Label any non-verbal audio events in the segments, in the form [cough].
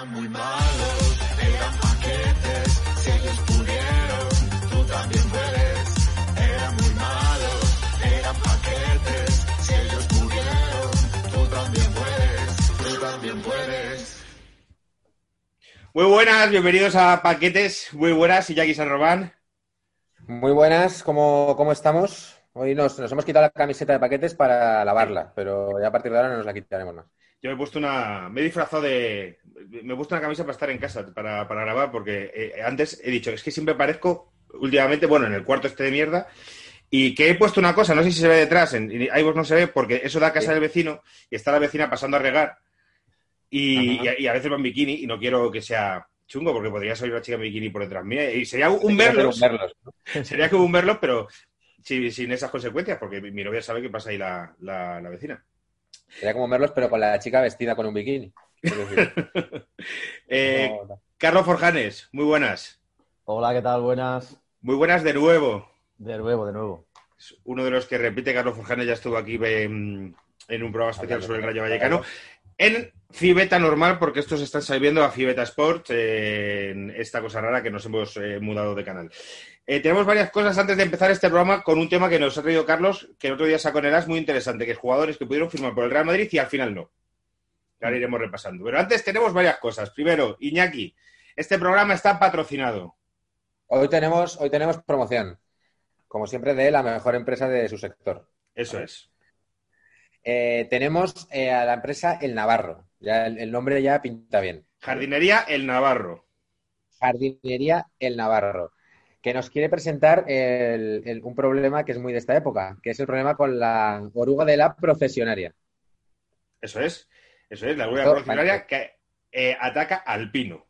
Eran muy malos, eran paquetes, si ellos pudieron, tú también puedes. Eran muy malos, eran paquetes, si ellos pudieron, tú también puedes, tú también puedes. Muy buenas, bienvenidos a Paquetes. Muy buenas, y Jackie San Román. Muy buenas, ¿cómo, cómo estamos? Hoy nos, nos hemos quitado la camiseta de paquetes para lavarla, pero ya a partir de ahora no nos la quitaremos más. Yo me he puesto una. Me he disfrazado de. Me he puesto una camisa para estar en casa, para, para grabar, porque eh, antes he dicho, es que siempre parezco, últimamente, bueno, en el cuarto este de mierda, y que he puesto una cosa, no sé si se ve detrás, en, iVoox no se ve, porque eso da a casa Sí. del vecino y está la vecina pasando a regar, y, y a- y a veces va en bikini, y no quiero que sea chungo, porque podría salir una chica en bikini por detrás mía, y sería un verlos, ¿no? [laughs] [laughs] sería como un verlos, pero sin, sin esas consecuencias, porque mi, mi novia sabe que pasa ahí la, la, la vecina. Sería como verlos, pero con la chica vestida con un bikini. [laughs] Eh, no- Carlos Forjanes, muy buenas. Hola, ¿qué tal? Buenas. Muy buenas de nuevo. De nuevo, de nuevo. Es uno de los que repite, Carlos Forjanes ya estuvo aquí en, en un programa especial sobre el Rayo Vallecano. En Fibeta normal, porque estos están saliendo a Fibeta Sport, eh, en esta cosa rara que nos hemos eh, mudado de canal. Eh, tenemos varias cosas antes de empezar este programa con un tema que nos ha traído Carlos, que el otro día sacó en el AS, muy interesante, que es jugadores que pudieron firmar por el Real Madrid y al final no. Ahora iremos repasando. Pero antes tenemos varias cosas. Primero, Iñaki, este programa está patrocinado. Hoy tenemos, hoy tenemos promoción, como siempre, de la mejor empresa de su sector. Eso es. Eh, tenemos eh, a la empresa El Navarro. Ya el, el nombre ya pinta bien. Jardinería El Navarro. Jardinería El Navarro, que nos quiere presentar el- el- un problema que es muy de esta época, que es el problema con la oruga de la profesionaria. Eso es. Eso es, la oruga Esto profesionaria que eh, ataca al pino.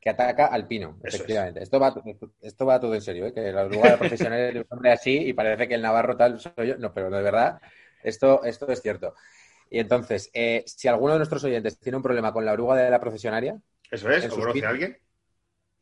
que ataca al pino, Eso efectivamente. Esto va, esto va todo en serio, ¿eh? que la oruga de la profesional es un hombre así y parece que el navarro tal soy yo. No, pero de verdad, esto, esto es cierto. Y entonces, eh, si alguno de nuestros oyentes tiene un problema con la oruga de la profesionaria, Eso es. En ¿O conoce pinos. a alguien?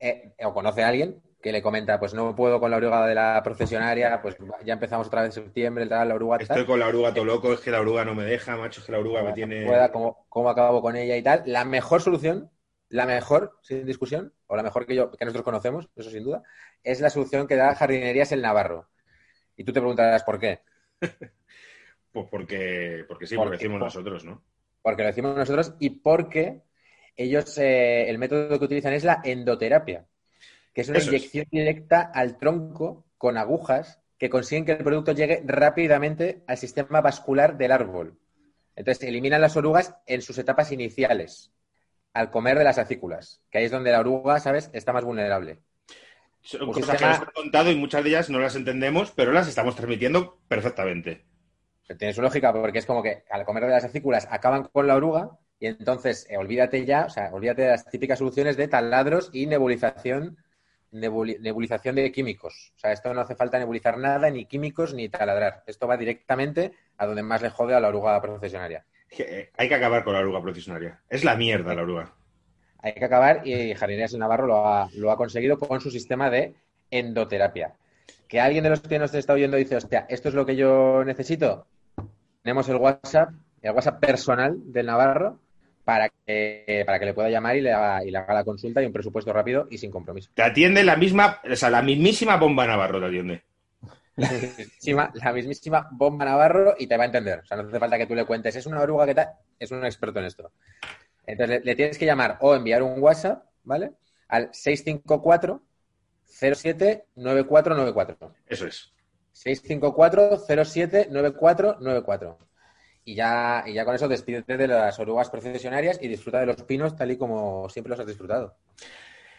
eh, o conoce a alguien que le comenta, pues no puedo con la oruga de la profesionaria, pues ya empezamos otra vez en septiembre, tal, la oruga tal. Estoy con la oruga todo loco, es que la oruga no me deja, macho, es que la oruga me tiene... pueda, cómo, cómo acabo con ella y tal. La mejor solución, la mejor, sin discusión, o la mejor que yo, que nosotros conocemos, eso sin duda, es la solución que da Jardinerías el Navarro. Y tú te preguntarás por qué. [laughs] Pues porque, porque sí, ¿Por porque qué? decimos Por- nosotros, ¿no? Porque lo decimos nosotros y porque ellos, eh, el método que utilizan es la endoterapia, que es una Eso es. inyección directa al tronco con agujas que consiguen que el producto llegue rápidamente al sistema vascular del árbol. Entonces, eliminan las orugas en sus etapas iniciales, al comer de las acículas, que ahí es donde la oruga, ¿sabes?, está más vulnerable. Son Pues cosas que nos han contado y muchas de ellas no las entendemos, pero las estamos transmitiendo perfectamente. Tiene su lógica porque es como que al comer de las acículas acaban con la oruga y entonces eh, olvídate ya, o sea, olvídate de las típicas soluciones de taladros y nebulización, nebuli- nebulización de químicos. O sea, esto no hace falta nebulizar nada, ni químicos, ni taladrar. Esto va directamente a donde más le jode a la oruga profesionaria. Es que, eh, hay que acabar con la oruga profesionaria. Es la mierda la oruga. Hay que acabar y Jardinerías el Navarro lo ha, lo ha conseguido con su sistema de endoterapia. Que alguien de los que nos está oyendo dice, hostia, ¿esto es lo que yo necesito? Tenemos el WhatsApp, el WhatsApp personal del Navarro para que, para que le pueda llamar y le, haga, y le haga la consulta y un presupuesto rápido y sin compromiso. Te atiende la misma, o sea, la mismísima bomba Navarro te atiende. La mismísima, la mismísima bomba Navarro y te va a entender. O sea, no hace falta que tú le cuentes, es una oruga que tal, es un experto en esto. Entonces le, le tienes que llamar o enviar un WhatsApp, ¿vale? Al 654 07 9494. Eso es. 654 07 9494. Y ya, y ya con eso despídete de las orugas profesionarias y disfruta de los pinos tal y como siempre los has disfrutado.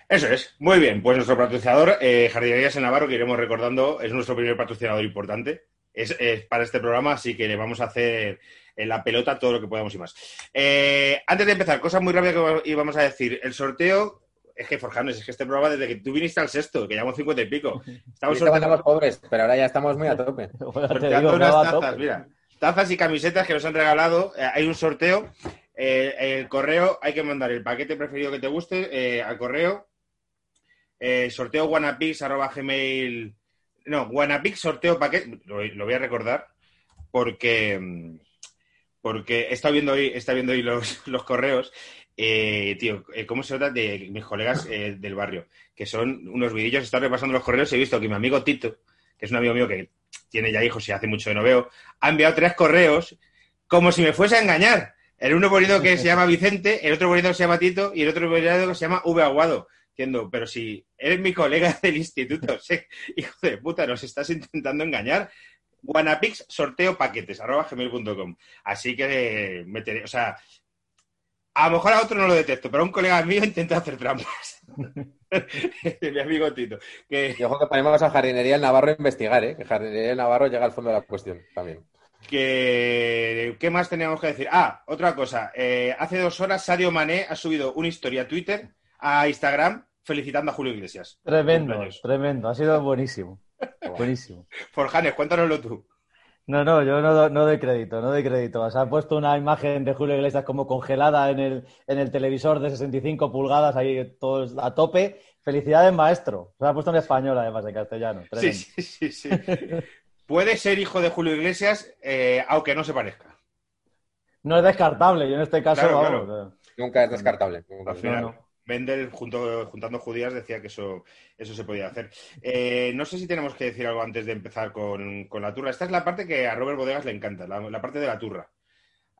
Eso es. Muy bien, pues nuestro patrocinador, eh, Jardinerías en Navarro, que iremos recordando, es nuestro primer patrocinador importante. es, es para este programa, así que le vamos a hacer en la pelota todo lo que podamos y más. Eh, antes de empezar, cosas muy rápidas que íbamos a decir. El sorteo, es que Forjanes, es que este programa desde que tú viniste al sexto, que llevamos cincuenta y pico. [laughs] Estamos sorteando, pobres, pero ahora ya estamos muy a tope. [laughs] Bueno, te sorteando digo, unas tazas, tope. mira. Tazas y camisetas que nos han regalado. Eh, hay un sorteo. Eh, el correo, hay que mandar el paquete preferido que te guste eh, al correo. Sorteo guanapix arroba gmail. No, guanapix sorteo paquete. Lo, voy a recordar porque, mm, porque estado viendo hoy, estado viendo hoy los, [laughs] los correos. Tío, ¿cómo se nota de mis colegas del barrio? Que son unos vidillos, estado repasando los correos y he visto que mi amigo Tito, que es un amigo mío que tiene ya hijos y hace mucho que no veo, ha enviado tres correos como si me fuese a engañar. El uno bonito que se llama Vicente, el otro bonito que se llama Tito y el otro bonito que se llama V Aguado. Diciendo, pero si eres mi colega del instituto, [laughs] sí, hijo de puta, nos estás intentando engañar. Guanapix sorteo paquetes, arroba gmail.com. Así que meteré, o sea, a lo mejor a otro no lo detecto, pero a un colega mío intenta hacer trampas. [laughs] [laughs] mi amigo Tito. Que, Y ojo que ponemos a Jardinería el Navarro a investigar, ¿eh? Que Jardinería el Navarro llega al fondo de la cuestión también. que, ¿Qué más teníamos que decir? Ah, otra cosa. Eh, hace dos horas Sadio Mané ha subido una historia a Twitter, a Instagram, felicitando a Julio Iglesias. Tremendo, tremendo. Ha sido buenísimo. [laughs] Buenísimo. Forjanes, cuéntanoslo tú. No, no, yo no, no doy crédito, no doy crédito. O sea, ha puesto una imagen de Julio Iglesias como congelada en el, en el televisor de 65 pulgadas, ahí todos a tope. Felicidades, maestro. Se ha puesto en español, además, en castellano. Sí, sí, sí, sí. Puede ser hijo de Julio Iglesias, eh, aunque no se parezca. No es descartable, yo en este caso, Claro, vamos. claro. Nunca es descartable. nunca Al final, no. Mendel, junto, juntando judías, decía que eso, eso se podía hacer. Eh, no sé si tenemos que decir algo antes de empezar con, con la turra. Esta es la parte que a Robert Bodegas le encanta, la, la parte de la turra.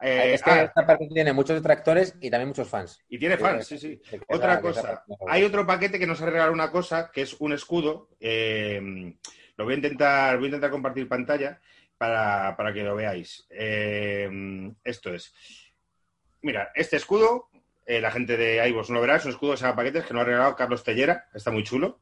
Eh, Es que ah, esta parte tiene muchos detractores y también muchos fans. y tiene fans, sí, sí. Otra cosa, hay otro paquete que nos ha regalado una cosa, que es un escudo. eh, lo voy a intentar, voy a intentar compartir pantalla para, para que lo veáis. Eh, esto es. Mira, este escudo, eh, la gente de iVoox no lo verá, es un escudo de Saga Paquetes que nos ha regalado Carlos Tellera, está muy chulo.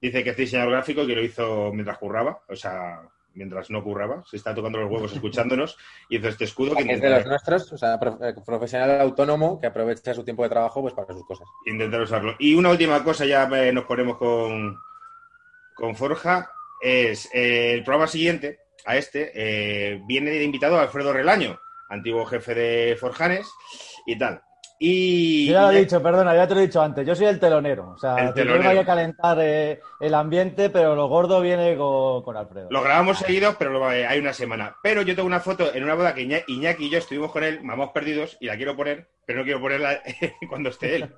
Dice que es diseñador gráfico y que lo hizo mientras curraba, o sea, mientras no curraba, se está tocando los huevos escuchándonos, y hizo este escudo que es de los nuestros, o sea, prof- eh, profesional autónomo que aprovecha su tiempo de trabajo pues para sus cosas. intentar usarlo. Y una última cosa, ya eh, nos ponemos con, con Forja, es eh, el programa siguiente, a este, eh, viene de invitado Alfredo Relaño, antiguo jefe de Forjanes y tal. Y Yo ya lo he dicho, perdona, ya te lo he dicho antes. Yo soy el telonero. O sea, El el telonero. hay que calentar eh, el ambiente, pero lo gordo viene con, con Alfredo. lo grabamos seguido, pero lo- eh, hay una semana. Pero yo tengo una foto en una boda que Iña- Iñaki y yo estuvimos con él, mamás perdidos, y la quiero poner, pero no quiero ponerla [laughs] cuando esté él,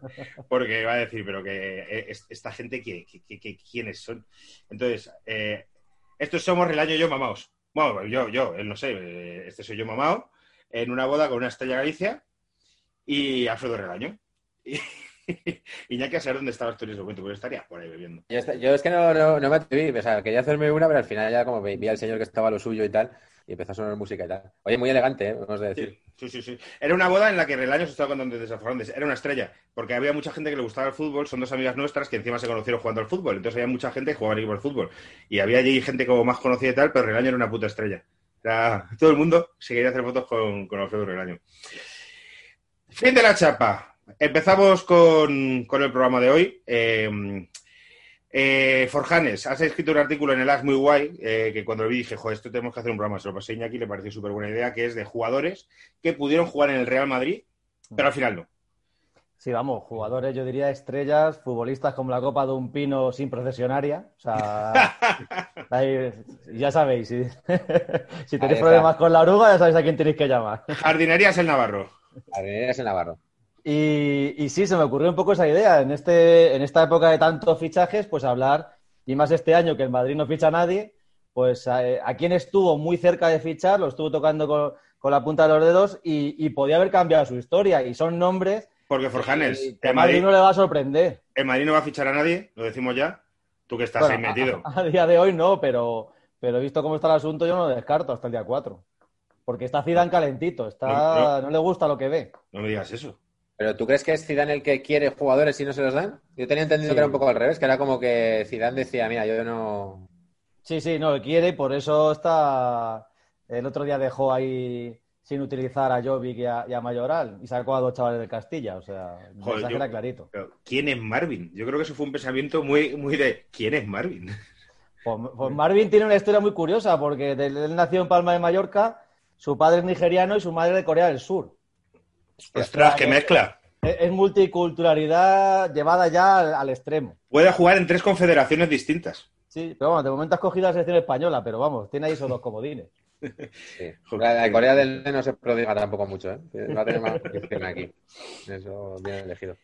porque va a decir, pero que eh, es- esta gente, ¿qui- qui- qui- qui- ¿quiénes son? Entonces, eh, estos somos Relaño y yo mamaos. Bueno, yo, yo, él no sé, este soy yo mamao, en una boda con una estrella Galicia y Alfredo Relaño. Y, [laughs] Iñaki a saber dónde estaba esto en ese momento, porque estaría por ahí bebiendo. Yo, es que no, no, no me atreví, o sea, quería hacerme una, pero al final ya como vi al señor que estaba a lo suyo y tal, y empezó a sonar música y tal. Oye, muy elegante, ¿eh? Vamos a decir. Sí, sí, sí. Era una boda en la que Relaño se estaba contando desde Fernández. Era una estrella, porque había mucha gente que le gustaba el fútbol. Son dos amigas nuestras que encima se conocieron jugando al fútbol. Entonces había mucha gente que jugaba en equipo fútbol. Y había allí gente como más conocida y tal, pero Relaño era una puta estrella. Era- todo el mundo se quería hacer fotos con, con Alfredo Relaño. Fin de la chapa. Empezamos con, con el programa de hoy. Eh, eh, Forjanes, has escrito un artículo en el AS muy guay, eh, que cuando lo vi dije, joder, esto tenemos que hacer un programa. Se lo pasé a Iñaki, le pareció súper buena idea, que es de jugadores que pudieron jugar en el Real Madrid, pero al final no. Sí, vamos, jugadores, yo diría estrellas, futbolistas como la copa de un pino sin procesionaria. O sea, [laughs] ahí, ya sabéis, si, [laughs] tenéis problemas con la oruga, ya sabéis a quién tenéis que llamar. Jardinerías el Navarro. En Navarro. Y, y sí, se me ocurrió un poco esa idea. En, este, en esta época de tantos fichajes, pues hablar, y más este año que el Madrid no ficha a nadie, pues a, a quien estuvo muy cerca de fichar, lo estuvo tocando con, con la punta de los dedos y, y podía haber cambiado su historia. Y son nombres Porque Forjanes, que el Madrid Madrid, no le va a sorprender. el Madrid no va a fichar a nadie, lo decimos ya. Tú que estás Bueno, ahí metido. A, a día de hoy no, pero, pero visto cómo está el asunto, yo no lo descarto hasta el día 4. Porque está Zidane calentito, está, No, no, le gusta lo que ve. No me digas eso. ¿Pero tú crees que es Zidane el que quiere jugadores y no se los dan? Yo tenía entendido Sí. que era un poco al revés, que era como que Zidane decía, mira, yo no... Sí, sí, no, quiere y por eso está. El otro día dejó ahí sin utilizar a Jovic y a, y a Mayoral y sacó a dos chavales de Castilla. O sea, el Joder, mensaje yo- era clarito. Pero, ¿Quién es Marvin? Yo creo que eso fue un pensamiento muy, muy de ¿quién es Marvin? Pues, pues Marvin tiene una historia muy curiosa porque él nació en Palma de Mallorca, su padre es nigeriano y su madre de Corea del Sur. Ostras, qué mezcla. Es, es multiculturalidad llevada ya al, al extremo. Puede jugar en tres confederaciones distintas. Sí, pero vamos, de momento has cogido la selección española, pero vamos, tiene ahí esos dos comodines. Sí. La, la de Corea del Norte no se prodiga tampoco mucho, ¿eh? Va a tener más aquí. Eso bien elegido.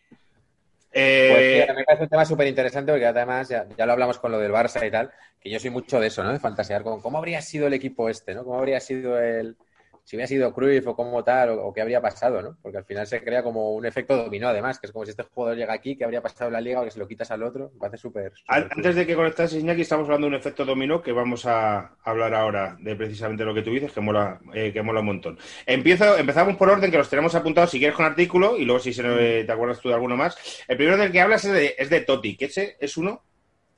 Eh, Pues sí, me parece un tema súper interesante porque además ya, ya lo hablamos con lo del Barça y tal, que yo soy mucho de eso, ¿no? De fantasear con cómo habría sido el equipo este, ¿no? Cómo habría sido el... Si hubiera sido Cruyff o cómo tal, o, o qué habría pasado, ¿no? Porque al final se crea como un efecto dominó, además, que es como si este jugador llega aquí, ¿qué habría pasado en la liga o que se lo quitas al otro? Me parece súper... Antes de que conectase Iñaki, estamos hablando de un efecto dominó que vamos a hablar ahora de precisamente lo que tú dices, que mola, eh, que mola un montón. Empiezo, empezamos por orden, que los tenemos apuntados, si quieres con artículo, y luego si se, te acuerdas tú de alguno más. El primero del que hablas es de, es de Totti, que ese es uno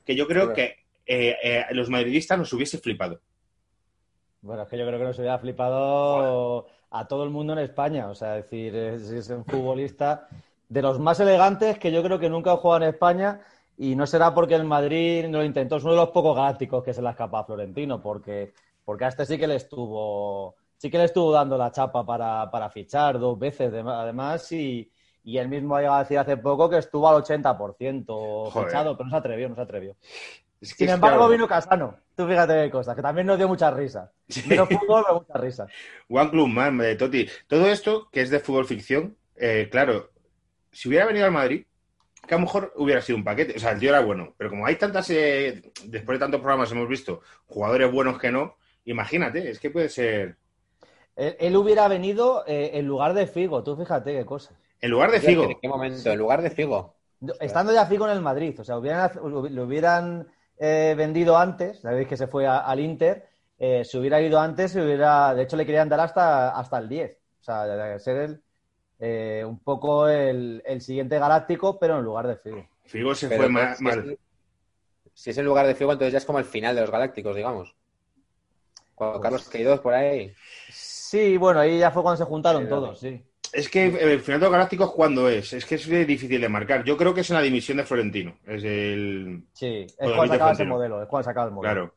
que yo creo que eh, eh, los madridistas nos hubiese flipado. Bueno, es que yo creo que nos hubiera flipado a todo el mundo en España. O sea, es decir, es, es un futbolista de los más elegantes que yo creo que nunca ha jugado en España y no será porque el Madrid no lo intentó. Es uno de los pocos galácticos que se le escapa a Florentino, porque, porque a este sí que le estuvo, sí que le estuvo dando la chapa para, para fichar dos veces de- además y, y él mismo ha llegado a decir hace poco que estuvo al 80% Joder. fichado, pero no se atrevió, no se atrevió. Es que Sin embargo, claro, vino Casano. Tú fíjate qué cosas, que también nos dio mucha risa. Menos fútbol, pero mucha risa. [laughs] One Club Man de Totti. Todo esto, que es de fútbol ficción, eh, claro, si hubiera venido al Madrid, que a lo mejor hubiera sido un paquete. O sea, el tío era bueno. Pero como hay tantas, eh, después de tantos programas hemos visto jugadores buenos que no, imagínate, es que puede ser. Él, él hubiera venido eh, en lugar de Figo, tú fíjate qué cosas. En lugar de Figo. ¿En qué momento? En lugar de Figo. Estando ya Figo en el Madrid, o sea, hubieran, lo hubieran eh, vendido antes, sabéis que se fue a- al Inter, eh, se hubiera ido antes, se hubiera, de hecho le querían dar hasta, hasta el 10. O sea, de ser el, eh, un poco el, el siguiente galáctico, pero en lugar de Figo. Figo se Pero fue si, mal. es, si es en lugar de Figo, entonces ya es como el final de los Galácticos, digamos. Cuando Pues- Carlos Queiroz por ahí. Sí, bueno, ahí ya fue cuando se juntaron todos, sí. Es que eh, el final de los Galácticos, ¿cuándo es? Es que es difícil de marcar. Yo creo que es en la dimisión de Florentino. Es el. Sí, es cuando David sacaba ese modelo, es cuando sacaba el modelo. Claro.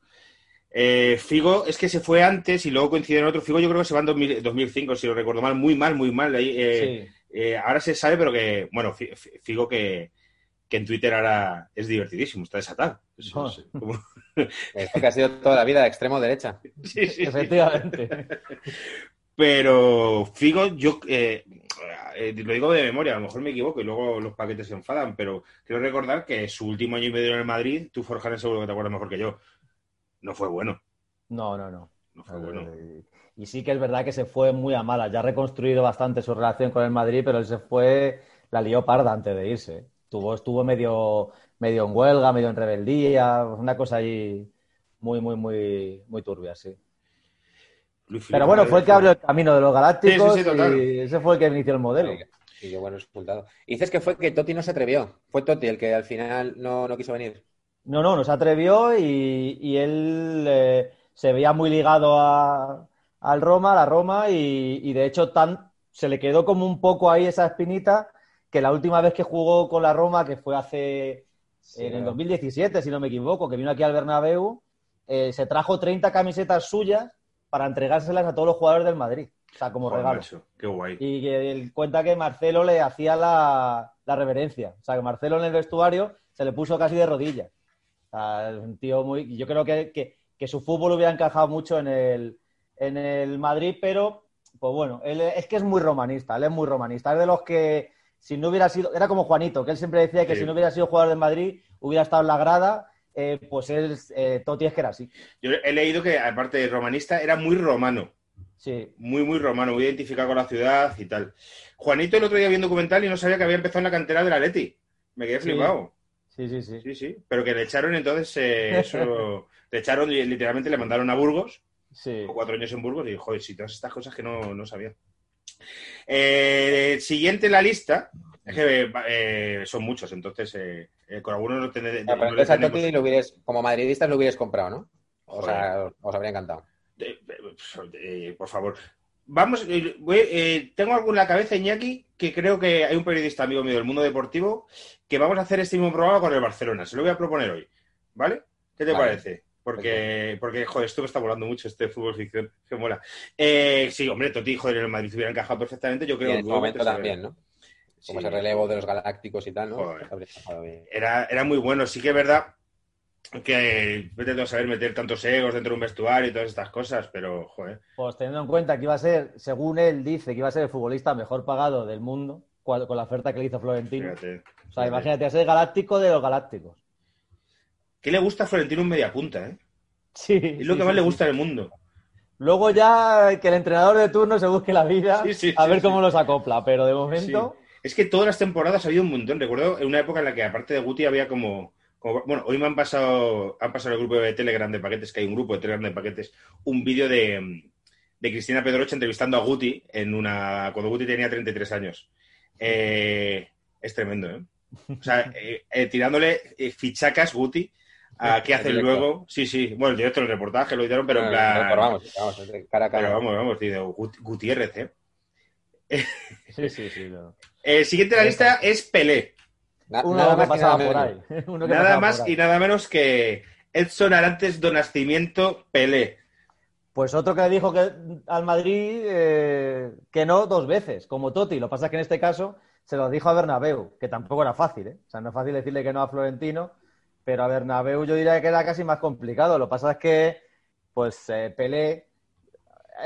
Eh, Figo es que se fue antes y luego coincide en otro. Figo yo creo que se va en 2000 2005, si lo recuerdo mal, muy mal, muy mal. Ahí, eh, Sí. eh, ahora se sabe, pero que, bueno, Fi- Fi- Figo que, que en Twitter ahora es divertidísimo, está desatado. Es- Oh. es como- [laughs] Esto que ha sido toda la vida de extremo derecha. Sí, sí, sí. Efectivamente. Pero Figo, yo eh, eh, lo digo de memoria, a lo mejor me equivoco y luego los paquetes se enfadan, pero quiero recordar que su último año y medio en el Madrid, tú, Forjan, seguro que te acuerdas mejor que yo, no fue bueno. No, no, no. No fue bueno. Eh, Y sí que es verdad que se fue muy a mala. Ya ha reconstruido bastante su relación con el Madrid, pero él se fue, la lió parda antes de irse. Tuvo, estuvo medio, medio en huelga, medio en rebeldía, una cosa ahí muy, muy, muy, muy turbia, sí. Luis Pero bueno, fue el que abrió el camino de los galácticos Sí, sí, sí, total. y ese fue el que inició el modelo. Y yo, bueno, resultado. Y dices que fue que Totti no se atrevió. Fue Totti el que al final no, no quiso venir. No, no, no se atrevió y, y él eh, se veía muy ligado a, al Roma, a la Roma, y, y de hecho tan, se le quedó como un poco ahí esa espinita que la última vez que jugó con la Roma, que fue hace Sí, en el ¿no? 2017, si no me equivoco, que vino aquí al Bernabéu, eh, se trajo 30 camisetas suyas para entregárselas a todos los jugadores del Madrid, o sea, como regalo. macho, qué guay. Y que él cuenta que Marcelo le hacía la, la reverencia. O sea, que Marcelo en el vestuario se le puso casi de rodillas. O sea, un tío muy. Yo creo que, que- que su fútbol hubiera encajado mucho en el, en el Madrid, pero, pues bueno, él es que es muy romanista. Él es muy romanista. Es de los que, si no hubiera sido. Era como Juanito, que él siempre decía que Sí. si no hubiera sido jugador del Madrid, hubiera estado en la grada. Eh, pues él, eh, Totti es que era así. Yo he leído que, aparte de romanista, era muy romano. Sí. Muy, muy romano, muy identificado con la ciudad y tal. Juanito el otro día vi un documental y no sabía que había empezado en la cantera del Atleti. Me quedé Sí. flipado. Sí, sí, sí. Sí, sí. Pero que le echaron entonces eh, [laughs] eso. le echaron y literalmente le mandaron a Burgos. Sí. Cuatro años en Burgos y joder, sí, todas estas cosas que no, no sabía. Eh, siguiente en la lista. Es que eh, son muchos, entonces eh, eh, con algunos no, tener- pero no le entonces a tenemos- Totti lo hubieras, como madridistas lo hubieras comprado, ¿no? os, ha- os habría encantado. Eh, por favor. Vamos, voy- eh, tengo algo en la cabeza, Iñaki, que creo que hay un periodista amigo mío del mundo deportivo que vamos a hacer este mismo programa con el Barcelona. Se lo voy a proponer hoy. ¿Vale? ¿Qué te Vale. parece? Porque, porque, joder, esto me está volando mucho, este fútbol ficción, que mola. Eh, sí, hombre, Toti, joder, en el Madrid hubiera encajado perfectamente, yo Y creo. en este luego momento también, ¿no? Como Sí. ese relevo de los galácticos y tal, ¿no? Joder. Era, era muy bueno. Sí que es verdad que vete a saber meter tantos egos dentro de un vestuario y todas estas cosas, pero, joder. Pues teniendo en cuenta que iba a ser, según él dice, que iba a ser el futbolista mejor pagado del mundo, con la oferta que le hizo Florentino. Fíjate. O sea, imagínate, a ser galáctico de los galácticos. ¿Qué le gusta a Florentino un media punta, eh? Sí. Es lo sí, que más sí, le sí. gusta en el mundo. Luego ya que el entrenador de turno se busque la vida Sí, sí, a sí, ver sí. cómo los acopla, pero de momento... Es que todas las temporadas ha habido un montón. Recuerdo en una época en la que, aparte de Guti, había como. como- bueno, hoy me han pasado, han pasado el grupo de Telegram de paquetes, que hay un grupo de Telegram de paquetes, un vídeo de, de Cristina Pedroche entrevistando a Guti en una, cuando Guti tenía 33 años. Eh, es tremendo, ¿eh? O sea, [laughs] eh, eh, tirándole eh, fichacas Guti a qué En hace directo. luego. Sí, sí, bueno, el directo del reportaje lo hicieron, pero en Bueno, plan. pero vamos, vamos, cara a cara. Pero vamos, vamos, tío, Gut- Gutiérrez, ¿eh? Sí, sí, sí. no. El siguiente de la lista es Pelé. Na- Uno nada más que pasaba nada por ahí. [laughs] Uno que Nada más por ahí. y nada menos que Edson Arantes do Nascimento Pelé. Pues otro que le dijo que al Madrid eh, que no dos veces, como Totti. Lo que pasa es que en este caso se lo dijo a Bernabéu, que tampoco era fácil, ¿eh? O sea, no es fácil decirle que no a Florentino, pero a Bernabéu yo diría que era casi más complicado. Lo que pasa es que, pues, eh, Pelé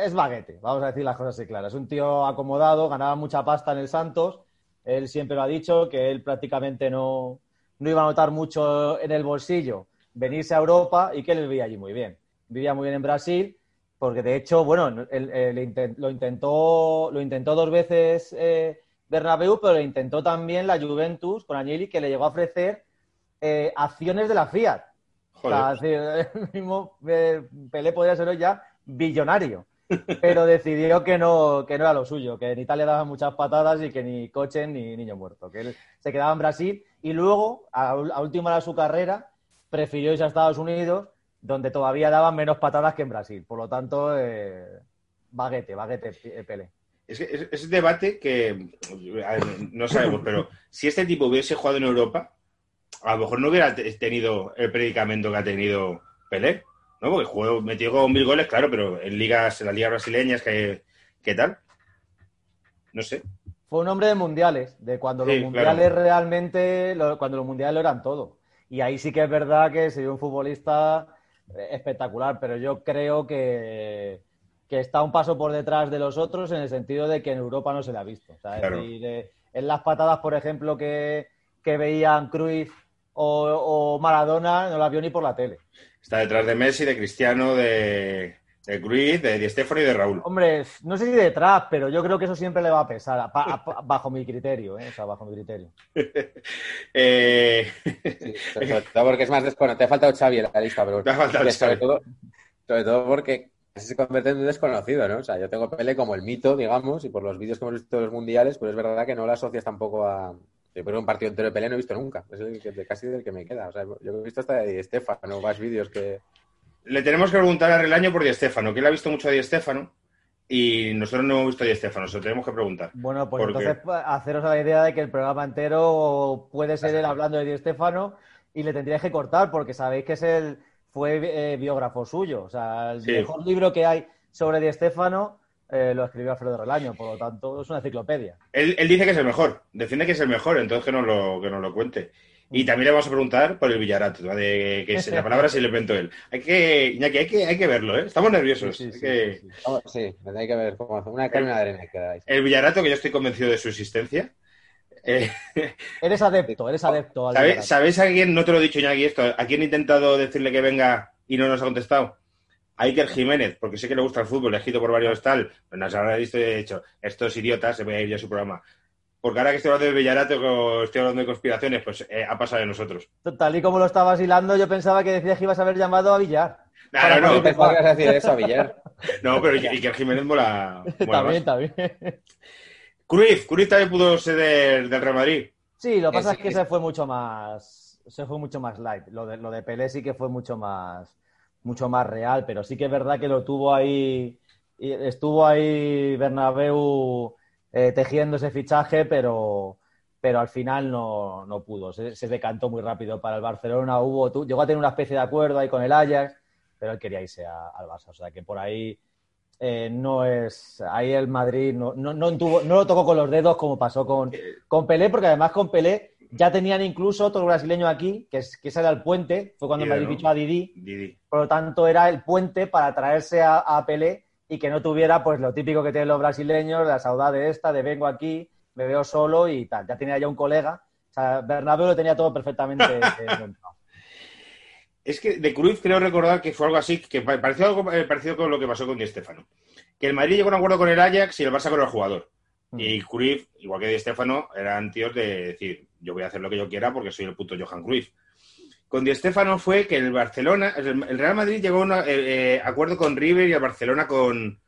es baguete, vamos a decir las cosas así claras. Es un tío acomodado, ganaba mucha pasta en el Santos. Él siempre lo ha dicho, que él prácticamente no, no iba a notar mucho en el bolsillo venirse a Europa y que él vivía allí muy bien. Vivía muy bien en Brasil, porque de hecho, bueno, él- él inten- lo, intentó, lo intentó dos veces eh, Bernabéu, pero lo intentó también la Juventus con Agnelli, que le llegó a ofrecer eh, acciones de la Fiat. O sea, Joder. es decir, [laughs] el mismo eh, Pelé podría ser hoy ya billonario, pero decidió que no, que no era lo suyo, que en Italia daban muchas patadas y que ni coche ni niño muerto, que él se quedaba en Brasil y luego, a, última hora de su carrera, prefirió irse a Estados Unidos, donde todavía daban menos patadas que en Brasil. Por lo tanto, eh, baguete, baguete eh, Pelé. Es, es, es debate que no sabemos, pero si este tipo hubiese jugado en Europa, a lo mejor no hubiera te- tenido el predicamento que ha tenido Pelé, ¿no? Porque jugó, metió como mil goles, claro, pero en ligas, en las ligas brasileñas, ¿qué, qué tal? No sé. Fue un hombre de mundiales, de cuando Sí, los mundiales claro. realmente, lo- cuando los mundiales lo eran todo. Y ahí sí que es verdad que sería un futbolista eh, espectacular, pero yo creo que, que está un paso por detrás de los otros en el sentido de que en Europa no se le ha visto. O sea, es Claro. decir, eh, en las patadas, por ejemplo, que, que veían Cruyff o, o Maradona, no las vio ni por la tele. Está detrás de Messi, de Cristiano, de, de Cruyff, de Di Stéfano y de Raúl. Hombre, no sé si detrás, pero yo creo que eso siempre le va a pesar, a- a- a- bajo mi criterio, ¿eh? O sea, bajo mi criterio. [laughs] Eh, Sí, sobre sobre todo porque es más desconocido. Te ha faltado Xavi en la lista, pero Te ha faltado sobre, todo, sobre todo porque se convierte en un desconocido, ¿no? O sea, yo tengo Pele como el mito, digamos, y por los vídeos que hemos visto de los mundiales, pues es verdad que no lo asocias tampoco a... Yo creo que un partido entero de Pelé no he visto nunca. Es el que, casi del que me queda. O sea, yo he visto hasta de Di Stéfano, más vídeos que... le tenemos que preguntar a Relaño por Di Stéfano, que él ha visto mucho a Di Stéfano y nosotros no hemos visto a Di Stéfano, se lo tenemos que preguntar. Bueno, pues entonces pues, haceros la idea de que el programa entero puede ser él hablando de Di Stéfano y le tendríais que cortar porque sabéis que es el fue eh, biógrafo suyo. O sea, el Sí. mejor libro que hay sobre Di Stéfano eh, lo escribió Alfredo Relaño, por lo tanto es una enciclopedia. Él, él dice que es el mejor, defiende que es el mejor, entonces que nos lo, que nos lo cuente. Y también le vamos a preguntar por el Villarato, ¿no? de, que es- la palabra se le inventó él. Hay que, Iñaki, hay que, hay que verlo, ¿eh? Estamos nerviosos. Sí, sí, Hay sí, que- sí, sí. Vamos, sí, hay que ver cómo hace. Una y una arena queda ahí. El Villarato, que yo estoy convencido de su existencia. Eh, [laughs] Eres adepto, eres adepto. al ¿sabe- Villarato. ¿Sabéis a quién, no te lo he dicho Iñaki esto, a quién he intentado decirle que venga y no nos ha contestado? A Iker Jiménez, porque sé que le gusta el fútbol, escrito por varios tal, pero nos habrá visto y he dicho, estos idiotas, se voy a ir ya a su programa. Porque ahora que estoy hablando de Villarato, que estoy hablando de conspiraciones, pues eh, ha pasado de nosotros. Tal y como lo estabas hilando, yo pensaba que decías que ibas a haber llamado a Villar. Claro, Para no, ¿Qué podrías decir eso a Villar? no, pero Iker Jiménez mola, mola también, más. también. Cruyff, Cruyff también pudo ser del, del Real Madrid. Sí, lo que pasa Es- es que es- se fue mucho más, se fue mucho más light. Lo de, lo de Pelé sí que fue mucho más, mucho más real, pero sí que es verdad que lo tuvo ahí, estuvo ahí Bernabéu eh, tejiendo ese fichaje, pero, pero al final no, no pudo. Se, se decantó muy rápido para el Barcelona. Hubo, tu- llegó a tener una especie de acuerdo ahí con el Ajax, pero él quería irse a- al Barça. O sea que por ahí eh, no es. Ahí el Madrid no, no, no, tuvo- no lo tocó con los dedos como pasó con, con Pelé, porque además con Pelé ya tenían incluso otro brasileño aquí, que, es, que ese era el puente, fue cuando Madrid ¿no? fichó a Didi, Didi. por lo tanto era el puente para traerse a, a Pelé y que no tuviera pues lo típico que tienen los brasileños, la saudade esta de vengo aquí, me veo solo y tal. Ya tenía ya un colega. O sea, Bernabéu lo tenía todo perfectamente eh, [laughs] montado. Es que de Cruyff creo recordar que fue algo así, que pa- pareció algo eh, parecido con lo que pasó con Di Stéfano. Que el Madrid llegó a un acuerdo con el Ajax y el Barça con el jugador. Mm. Y Cruyff, igual que Di Stéfano, eran tíos de decir, yo voy a hacer lo que yo quiera porque soy el puto Johan Cruyff. Con Di Stéfano fue que el Barcelona, el Real Madrid llegó a un acuerdo con River y el Barcelona con,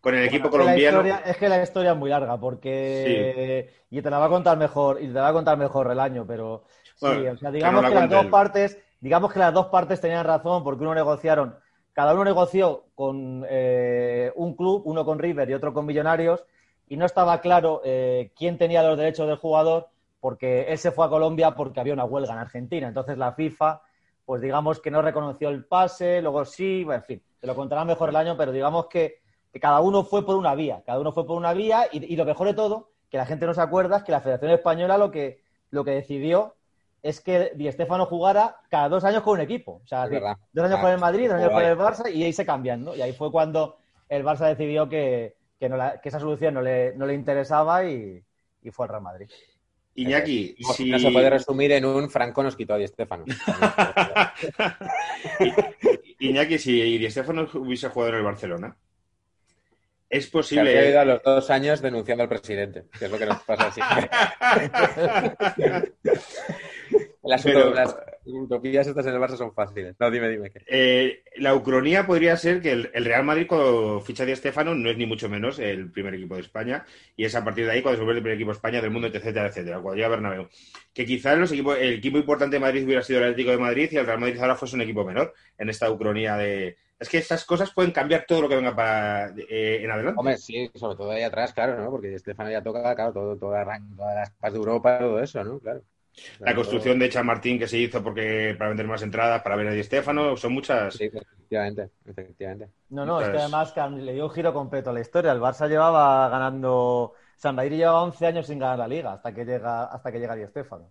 con el equipo Bueno, colombiano. historia- es que la historia es muy larga porque y te la va a contar mejor y te la va a contar mejor el año, pero sí, o sea, que digamos no la que las dos partes, digamos que las dos partes tenían razón porque uno negociaron, cada uno negoció con eh, un club, uno con River y otro con Millonarios y no estaba claro eh, quién tenía los derechos del jugador porque él se fue a Colombia porque había una huelga en Argentina, entonces la FIFA pues digamos que no reconoció el pase, luego sí, bueno, en fin, te lo contará mejor el año, pero digamos que, que cada uno fue por una vía, cada uno fue por una vía y, y lo mejor de todo, que la gente no se acuerda, es que la Federación Española lo que, lo que decidió es que Di Stéfano jugara cada dos años con un equipo. O sea, dos años Ah, con el Madrid, dos años con el Barça y ahí se cambian, ¿no? Y ahí fue cuando el Barça decidió que, que, no la- que esa solución no le, no le interesaba y, y fue al Real Madrid. Iñaki, No, si... no se puede resumir en un Franco nos quitó a Di Stéfano. [laughs] Iñaki, si Di Stéfano hubiese jugado en el Barcelona, es Se posible... habría ido a los dos años denunciando al presidente, que es lo que nos pasa siempre. [laughs] Las, Pero- las utopías estas en el Barça son fáciles. No, dime, dime. Eh, la ucronía podría ser que el, el Real Madrid cuando ficha a Di Stéfano no es ni mucho menos el primer equipo de España y es a partir de ahí cuando se vuelve el primer equipo de España del mundo, etcétera, etcétera, cuando llega Bernabéu. Que quizás los equipos, el equipo importante de Madrid hubiera sido el Atlético de Madrid y el Real Madrid ahora fuese un equipo menor en esta ucronía de... Es que estas cosas pueden cambiar todo lo que venga para eh, en adelante. Hombre, sí, sobre todo ahí atrás, claro, ¿no? Porque Di Stéfano ya toca, claro, todo, todo arran- todas las partes de Europa, todo eso, ¿no? Claro. La construcción de Chamartín que se hizo porque para vender más entradas, para ver a Di Stéfano, son muchas... Sí, efectivamente, efectivamente. No, no, es que además cam- le dio un giro completo a la historia. El Barça llevaba ganando. San Madrid llevaba 11 años sin ganar la liga hasta que llega, hasta que llega Di Stéfano.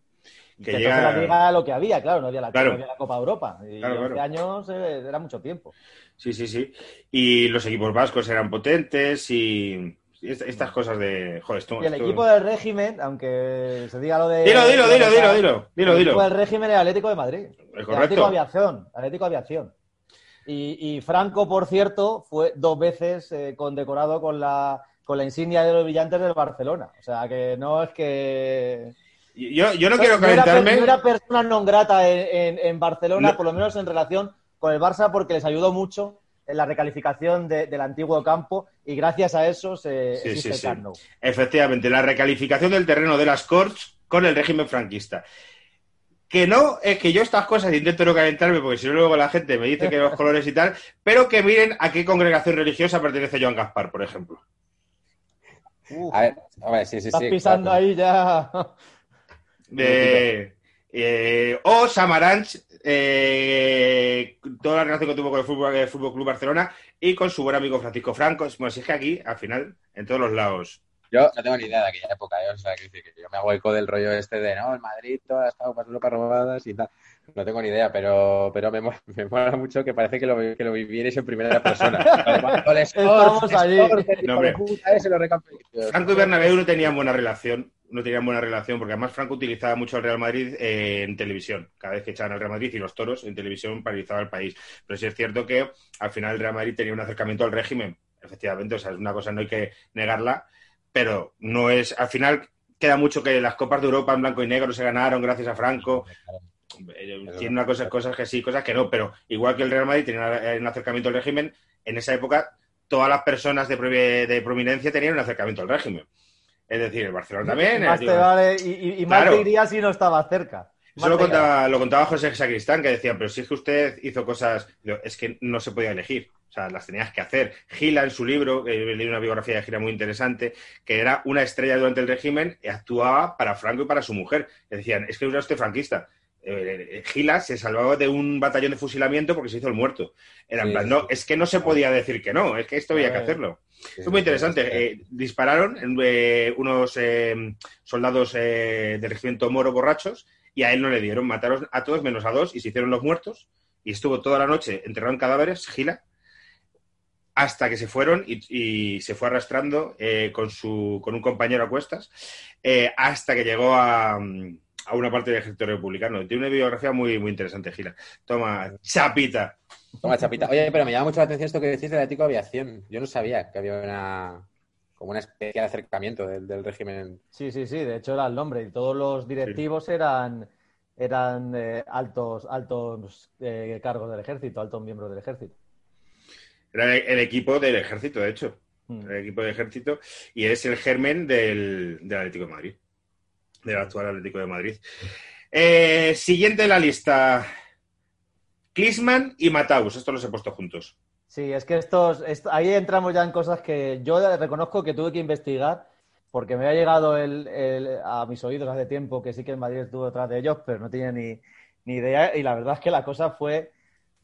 Y Que que llega- entonces la liga era lo que había, claro, no había la, Claro. no había la Copa Europa. Y Claro, 11 claro. años eh, era mucho tiempo. Sí, sí, sí. Y los equipos vascos eran potentes y estas cosas de... Joder, esto, Y el esto- equipo del régimen, aunque se diga lo de. Dilo, dilo, dilo, dilo, el dilo, dilo, equipo del régimen era Atlético de Madrid. Es Atlético correcto. Aviación. Atlético Aviación. Y, y Franco, por cierto, fue dos veces eh, condecorado con la, con la insignia de los brillantes del Barcelona. O sea que no es que. Yo, yo no quiero no calentarme. no era persona non grata en, en- en Barcelona, No. por lo menos en relación con el Barça, porque les ayudó mucho la recalificación de- del antiguo campo y gracias a eso se Sí, existe sí, el sí. Camp Nou. Efectivamente, la recalificación del terreno de las Corts con el régimen franquista. Que no, es que yo estas cosas intento no calentarme porque si no luego la gente me dice que los [laughs] colores y tal, pero que miren a qué congregación religiosa pertenece Joan Gaspar, por ejemplo. Uf, A ver, hombre, sí, sí, estás sí. pisando claro. ahí ya. Eh, eh, o Samaranch, eh, toda la relación que tuvo con el Fútbol, Fútbol Club Barcelona y con su buen amigo Francisco Franco. Bueno, si es que aquí, al final, en todos los lados. Yo no tengo ni idea de aquella época, ¿eh? que, yo me hago eco del rollo este de, no, el Madrid, todas las Copas Europa robadas y tal. No tengo ni idea, pero, pero me, [laughs] me mola mucho que parece que lo, que lo vivierais en primera persona. [laughs] El Estamos allí. No. Franco y Bernabéu no tenían buena relación, no tenían buena relación, porque además Franco utilizaba mucho al Real Madrid eh, en televisión. Cada vez que echaban al Real Madrid y los toros en televisión paralizaba el país. Pero sí es cierto que al final el Real Madrid tenía un acercamiento al régimen. Efectivamente, o sea, es una cosa, no hay que negarla, pero no es. Al final queda mucho que las Copas de Europa en blanco y negro se ganaron gracias a Franco. Eh, Tiene una cosa, cosas que sí, cosas que no, pero igual que el Real Madrid tenía un acercamiento al régimen, en esa época todas las personas de, de prominencia tenían un acercamiento al régimen. Es decir, el Barcelona también. más el- te vale, y, más Claro. te iría si no estabas cerca. Eso lo contaba, lo contaba José Sacristán, que decía, pero si es que usted hizo cosas, es que no se podía elegir. O sea, las tenías que hacer. Gila, en su libro, eh, leí una biografía de Gila muy interesante, que era una estrella durante el régimen y actuaba para Franco y para su mujer. Le decían, es que era usted franquista. Eh, Gila se salvaba de un batallón de fusilamiento porque se hizo el muerto. Era en Sí, plan, sí. no, es que no se podía decir que no, es que esto había que Eh, hacerlo. Sí, Es muy interesante. Eh, dispararon eh, unos eh, soldados eh, del regimiento moro borrachos y a él no le dieron. Mataron a todos menos a dos y se hicieron los muertos. Y estuvo toda la noche enterrado en cadáveres, Gila, hasta que se fueron y, y se fue arrastrando eh, con, su, con un compañero a cuestas eh, hasta que llegó a, mm, a una parte del ejército republicano. Tiene una biografía muy, muy interesante, Gila. Toma, chapita. Toma, chapita. Oye, pero me llama mucho la atención esto que decís del ético de aviación. Yo no sabía que había una como una especie de acercamiento del, del régimen. Sí, sí, sí, de hecho era el nombre y todos los directivos eran, eran eh, altos, altos eh, cargos del ejército, altos miembros del ejército. Era el, el equipo del ejército, de hecho. Mm. el equipo de ejército, y es el germen del, del Atlético de Madrid, del actual Atlético de Madrid. Eh, siguiente en la lista, Klisman y Mataus, estos los he puesto juntos. Sí, es que estos, est- ahí entramos ya en cosas que yo reconozco que tuve que investigar porque me había llegado el- a mis oídos hace tiempo que sí que el Madrid estuvo detrás de ellos, pero no tenía ni, ni idea y la verdad es que la cosa fue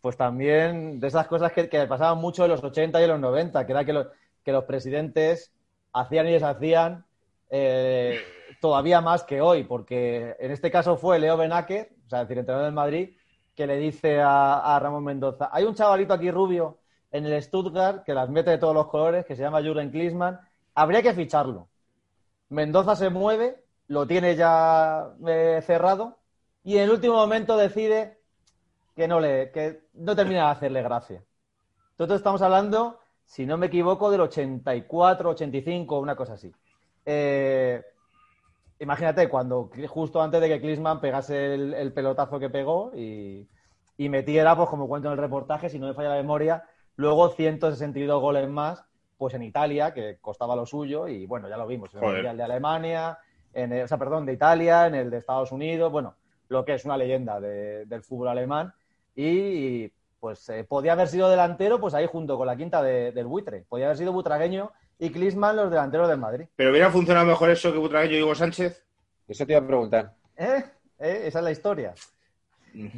pues también de esas cosas que, que pasaban mucho en los 80 y en los 90, que era que, lo- que los presidentes hacían y deshacían eh, todavía más que hoy, porque en este caso fue Leo Benaker, o sea, el entrenador del Madrid, que le dice a, a Ramón Mendoza, hay un chavalito aquí rubio en el Stuttgart que las mete de todos los colores, que se llama Jürgen Klinsmann, habría que ficharlo. Mendoza se mueve, lo tiene ya eh, cerrado y en el último momento decide que no le que no termina de hacerle gracia. Entonces estamos hablando, si no me equivoco, del 84, 85, una cosa así. Eh, imagínate cuando justo antes de que Klinsmann pegase el, el pelotazo que pegó y, y metiera, pues como cuento en el reportaje, si no me falla la memoria, luego 162 goles más, pues en Italia, que costaba lo suyo, y bueno, ya lo vimos, en el de Alemania, en el- o sea, perdón, de Italia, en el de Estados Unidos, bueno, lo que es una leyenda de- del fútbol alemán, y pues eh, podía haber sido delantero, pues ahí junto con la quinta de- del buitre, podía haber sido butragueño y Klinsmann los delanteros del Madrid. Pero hubiera funcionado mejor eso que Butragueño y Hugo Sánchez. Eso te iba a preguntar. ¿Eh? ¿Eh? Esa es la historia.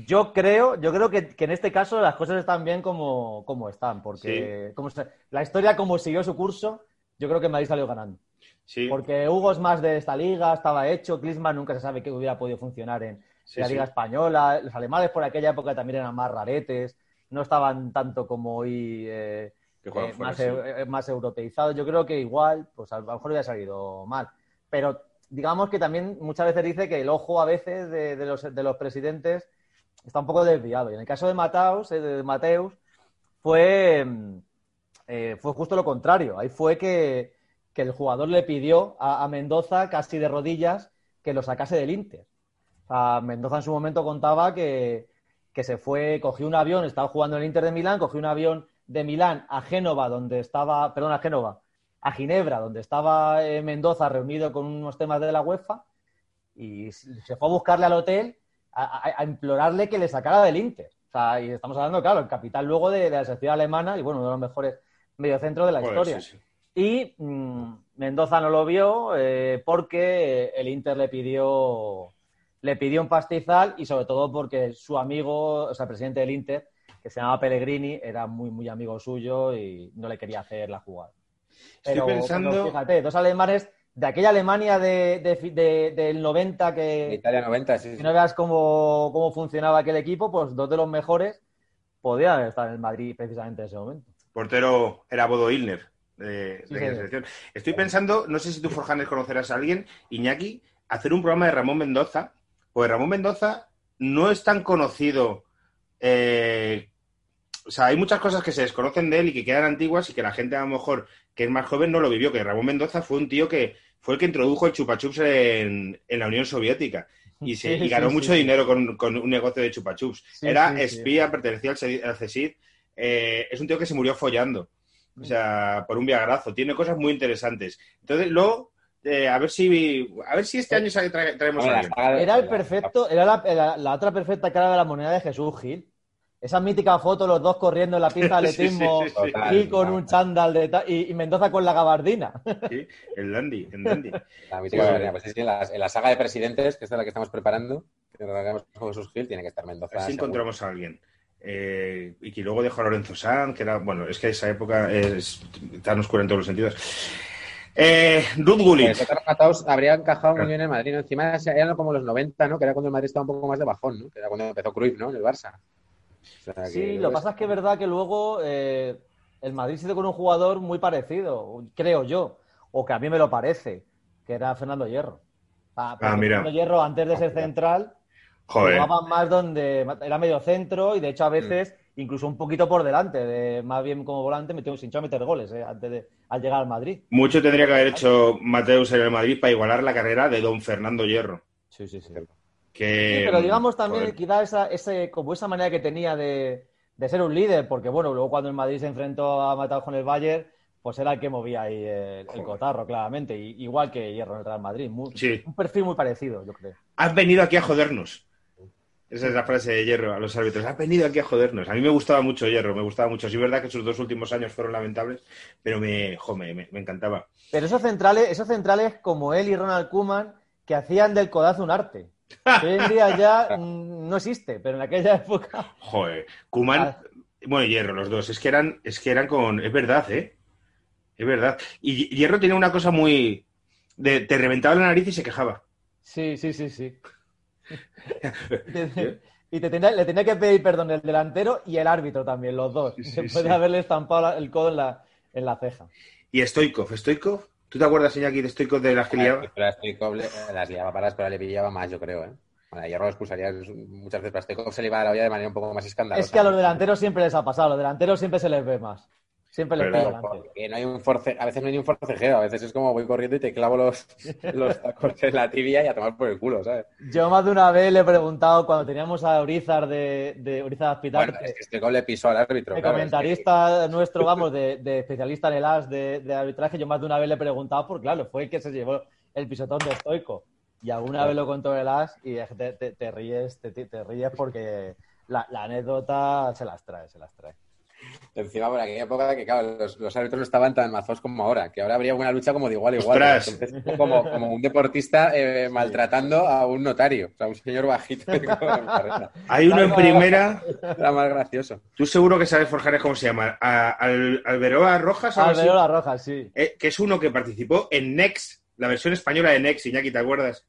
Yo creo, yo creo que, que en este caso las cosas están bien como, como están, porque como se- la historia como siguió su curso, yo creo que Madrid salió ganando. Sí, Porque Hugo es más de esta liga, estaba hecho, Klinsmann nunca se sabe que hubiera podido funcionar en sí, la sí. liga española, los alemanes por aquella época también eran más raretes, no estaban tanto como hoy eh, Que juegan eh, fuera, más, sí. eh, más europeizados. Yo creo que igual, pues a lo mejor hubiera salido mal. Pero digamos que también muchas veces dice que el ojo a veces de, de los, de los presidentes está un poco desviado. Y en el caso de Mateus, eh, de Mateus fue, mm, eh, fue justo lo contrario. Ahí fue que, que el jugador le pidió a, a Mendoza casi de rodillas que lo sacase del Inter. O sea, Mendoza en su momento contaba que, que se fue, cogió un avión, estaba jugando en el Inter de Milán, cogió un avión de Milán a Génova, donde estaba, perdón, a Génova, a Ginebra, donde estaba eh, Mendoza reunido con unos temas de la UEFA, y se fue a buscarle al hotel a, a- a implorarle que le sacara del Inter. O sea, y estamos hablando, claro, el capital luego de, de la selección alemana y bueno, uno de los mejores mediocentros de la Joder, historia. sí, sí. Y mm, Mendoza no lo vio eh, porque el Inter le pidió, le pidió un pastizal y sobre todo porque su amigo, o sea, el presidente del Inter, que se llamaba Pellegrini, era muy, muy amigo suyo y no le quería hacer la jugada. Estoy Pero, pensando- pero fíjate, dos alemanes de aquella Alemania de, de fi- de- del 90 que, Italia 90, sí. si sí. no veas cómo, cómo funcionaba aquel equipo, pues dos de los mejores podían estar en el Madrid precisamente en ese momento. Portero era Bodo Ilner. De, Sí, selección. Estoy pensando, no sé si tú, Forjanes, conocerás a alguien, Iñaki, hacer un programa de Ramón Mendoza, pues Ramón Mendoza no es tan conocido. eh, o sea, hay muchas cosas que se desconocen de él y que quedan antiguas y que la gente a lo mejor que es más joven no lo vivió, que Ramón Mendoza fue un tío que fue el que introdujo el chupachups en, en la Unión Soviética y, se, Sí, y ganó sí, mucho sí. dinero con, con un negocio de chupachups. Sí, Era sí, sí. espía, pertenecía al, al CSID. eh, es un tío que se murió follando. O sea, por un viagrazo. Tiene cosas muy interesantes. Entonces, luego, eh, a ver si a ver si este año traemos a alguien. Era el perfecto, era la, la- la otra perfecta cara de la moneda de Jesús Gil. Esa mítica foto, los dos corriendo en la pista de [laughs] Sí, sí, atletismo, sí, sí. Gil con un chándal de y, y Mendoza con la gabardina. Sí, el dandy, el [laughs] dandy. La mítica Pues- Gabriela. Pues sí, en, la, en la saga de presidentes, que es de la que estamos preparando, que hagamos con Jesús Gil, tiene que estar Mendoza. A ver si seguro. encontramos a alguien. Eh, y que luego dejó a Lorenzo Sanz, que era, bueno, es que esa época es tan oscura en todos los sentidos. Eh, Ruth Gullit. Pues habría encajado muy bien en el Madrid, ¿no? Encima eran como los 90, ¿no? Que era cuando el Madrid estaba un poco más de bajón, ¿no? Que era cuando empezó Cruyff, ¿no? En el Barça. O sea, Sí, que lo que pasa es que es verdad que luego eh, el Madrid se hizo con un jugador muy parecido, creo yo, o que a mí me lo parece, que era Fernando Hierro. Ah, Ah, mira. Fernando Hierro, antes de ser central, Joder. jugaba más donde era medio centro y de hecho a veces incluso un poquito por delante, de, más bien como volante, metió, hinchó a meter goles eh, antes de, al llegar al Madrid. Mucho tendría que haber hecho Mateus en el Madrid para igualar la carrera de don Fernando Hierro. Sí, sí, sí. Que, Sí, pero digamos también joder. quizá esa, ese, como esa manera que tenía de, de ser un líder, porque bueno, luego cuando el Madrid se enfrentó a Matados con el Bayern, pues era el que movía ahí el, cotarro, claramente, y- igual que Hierro en el Real Madrid. Muy- Sí. Un perfil muy parecido, yo creo. Has venido aquí a jodernos. Esa es la frase de Hierro a los árbitros. Has venido aquí a jodernos. A mí me gustaba mucho Hierro, me gustaba mucho. Sí, es verdad que sus dos últimos años fueron lamentables, pero me, jo, me, me- me encantaba. Pero esos centrales, esos centrales como él y Ronald Koeman, que hacían del codazo un arte. Hoy en día ya no existe, pero en aquella época. [laughs] Joder, Kuman, Ah. bueno, Hierro, los dos. Es que eran, es que eran con, es verdad, ¿eh? Es verdad. Y Hierro tenía una cosa muy, de, te reventaba la nariz y se quejaba. Sí, sí, sí, sí. [laughs] Y te tenía- le tenía que pedir perdón el delantero y el árbitro también, los dos. Sí, [laughs] sí, Después sí. de haberle estampado la- el codo en la, en la ceja. Y Stoikov, Stoikov, ¿tú te acuerdas, Iñaki, de Stoikov de las que liaba? Pero a Stoikov le- las liaba pero le pillaba más, yo creo, ¿eh? Bueno, a Hierro lo expulsaría muchas veces, pero a Stoikov se le iba a la olla de manera un poco más escandalosa. Es que a los delanteros siempre les ha pasado, a los delanteros siempre se les ve más. Siempre Pero delante. porque no hay un force, a veces no hay un forcejeo, a veces es como voy corriendo y te clavo los, [laughs] los tacos en la tibia y a tomar por el culo, ¿sabes? Yo más de una vez le he preguntado cuando teníamos a Urizar de, de Urizar Hospital, Bueno, es que Stoikov le pisó al árbitro. el claro, es comentarista nuestro, vamos, de, de especialista en el as de, de arbitraje, yo más de una vez le he preguntado, porque claro, fue el que se llevó el pisotón de Stoico. Y alguna vez lo contó el as y que te, te- te ríes, te, te ríes porque la, la anécdota se las trae, se las trae. Encima por aquella época que, claro, los, los árbitros no estaban tan mazos como ahora, que ahora habría una lucha como de igual a igual. Entonces, como, como un deportista eh, maltratando a un notario, o sea, un señor bajito. Hay uno en primera, Era más gracioso. tú seguro que sabes, Forjares, cómo se llama. A- Al, Alberoa Rojas. Alberola Roja, sí. Eh, que es uno que participó en Next, la versión española de Next, Iñaki, ¿te acuerdas?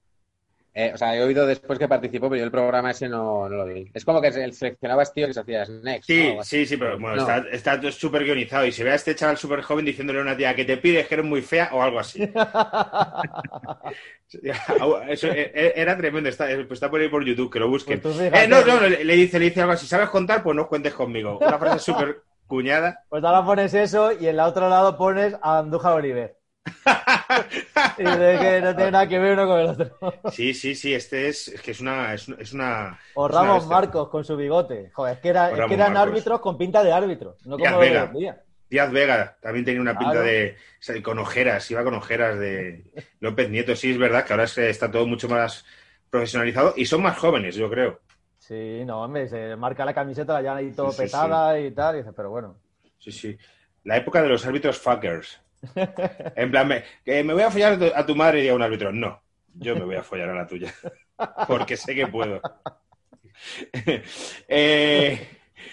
Eh, o sea, he oído después que participó, pero yo el programa ese no, no lo vi. Es como que se seleccionaba tío que se hacía Next. Sí, ¿no? Sí, sí, pero bueno, No. está, súper guionizado y se ve a este chaval súper joven diciéndole a una tía que te pides que eres muy fea o algo así. [laughs] [laughs] Eso eh, era tremendo, está, eh, pues está por ahí por YouTube, que lo busquen. Pues fíjate. Eh, no, no, le, le dice, le dice algo así, ¿sabes contar? Pues no cuentes conmigo. [laughs] Una frase súper cuñada. Pues ahora pones eso y en el otro lado pones a Andújar Oliver. [laughs] y de que no tiene nada que ver uno con el otro. Sí, sí, sí, este es, es que es una, es, es una... O una Ramos. Marcos con su bigote. Joder, es que, era, O es Ramos que eran Marcos. árbitros con pinta de árbitros, no Díaz como Vega. Díaz Vega también tenía una pinta Claro. de. o sea, con ojeras, iba con ojeras de López Nieto. Sí, es verdad que ahora está todo mucho más profesionalizado y son más jóvenes, yo creo. Sí, no, hombre, se marca la camiseta, la llevan ahí todo Sí, sí, petada y tal, y dices, pero bueno. Sí, sí. La época de los árbitros fuckers. [laughs] En plan, me, que me voy a follar a tu, a tu madre y a un árbitro. No, yo me voy a follar a la tuya. [laughs] Porque sé que puedo. [laughs] eh,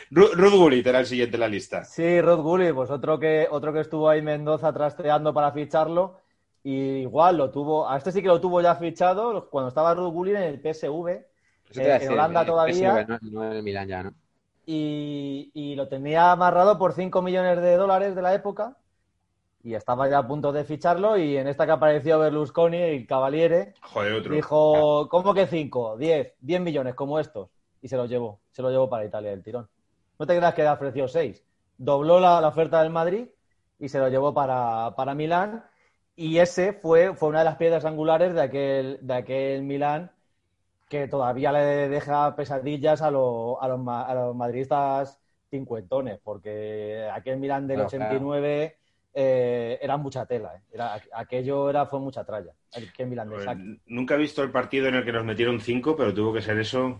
Ruth Gullit era el siguiente en la lista. Sí, Rod Gullit, pues otro que, otro que estuvo ahí en Mendoza trasteando para ficharlo. Y igual lo tuvo, a este sí que lo tuvo ya fichado cuando estaba Rod Gullit en el PSV. Eh, en Holanda eh, todavía. PSV, no, no en Milán ya, ¿no? y, y lo tenía amarrado por 5 millones de dólares de la época y estaba ya a punto de ficharlo y en esta que apareció Berlusconi, el Cavaliere, Joder, otro. dijo, ¿cómo que 5? 10, 10 millones como estos. Y se los llevó, se los llevó para Italia el tirón. No te creas que le ofreció 6. Dobló la, la oferta del Madrid y se lo llevó para, para Milán. Y ese fue, fue una de las piedras angulares de aquel, de aquel Milán que todavía le deja pesadillas a, lo- a, los, a los madridistas cincuentones, porque aquel Milán del Claro, claro. 89 eh, era mucha tela. ¿eh? Era, aquello era, fue mucha tralla. Nunca he visto el partido en el que nos metieron cinco, pero tuvo que ser eso.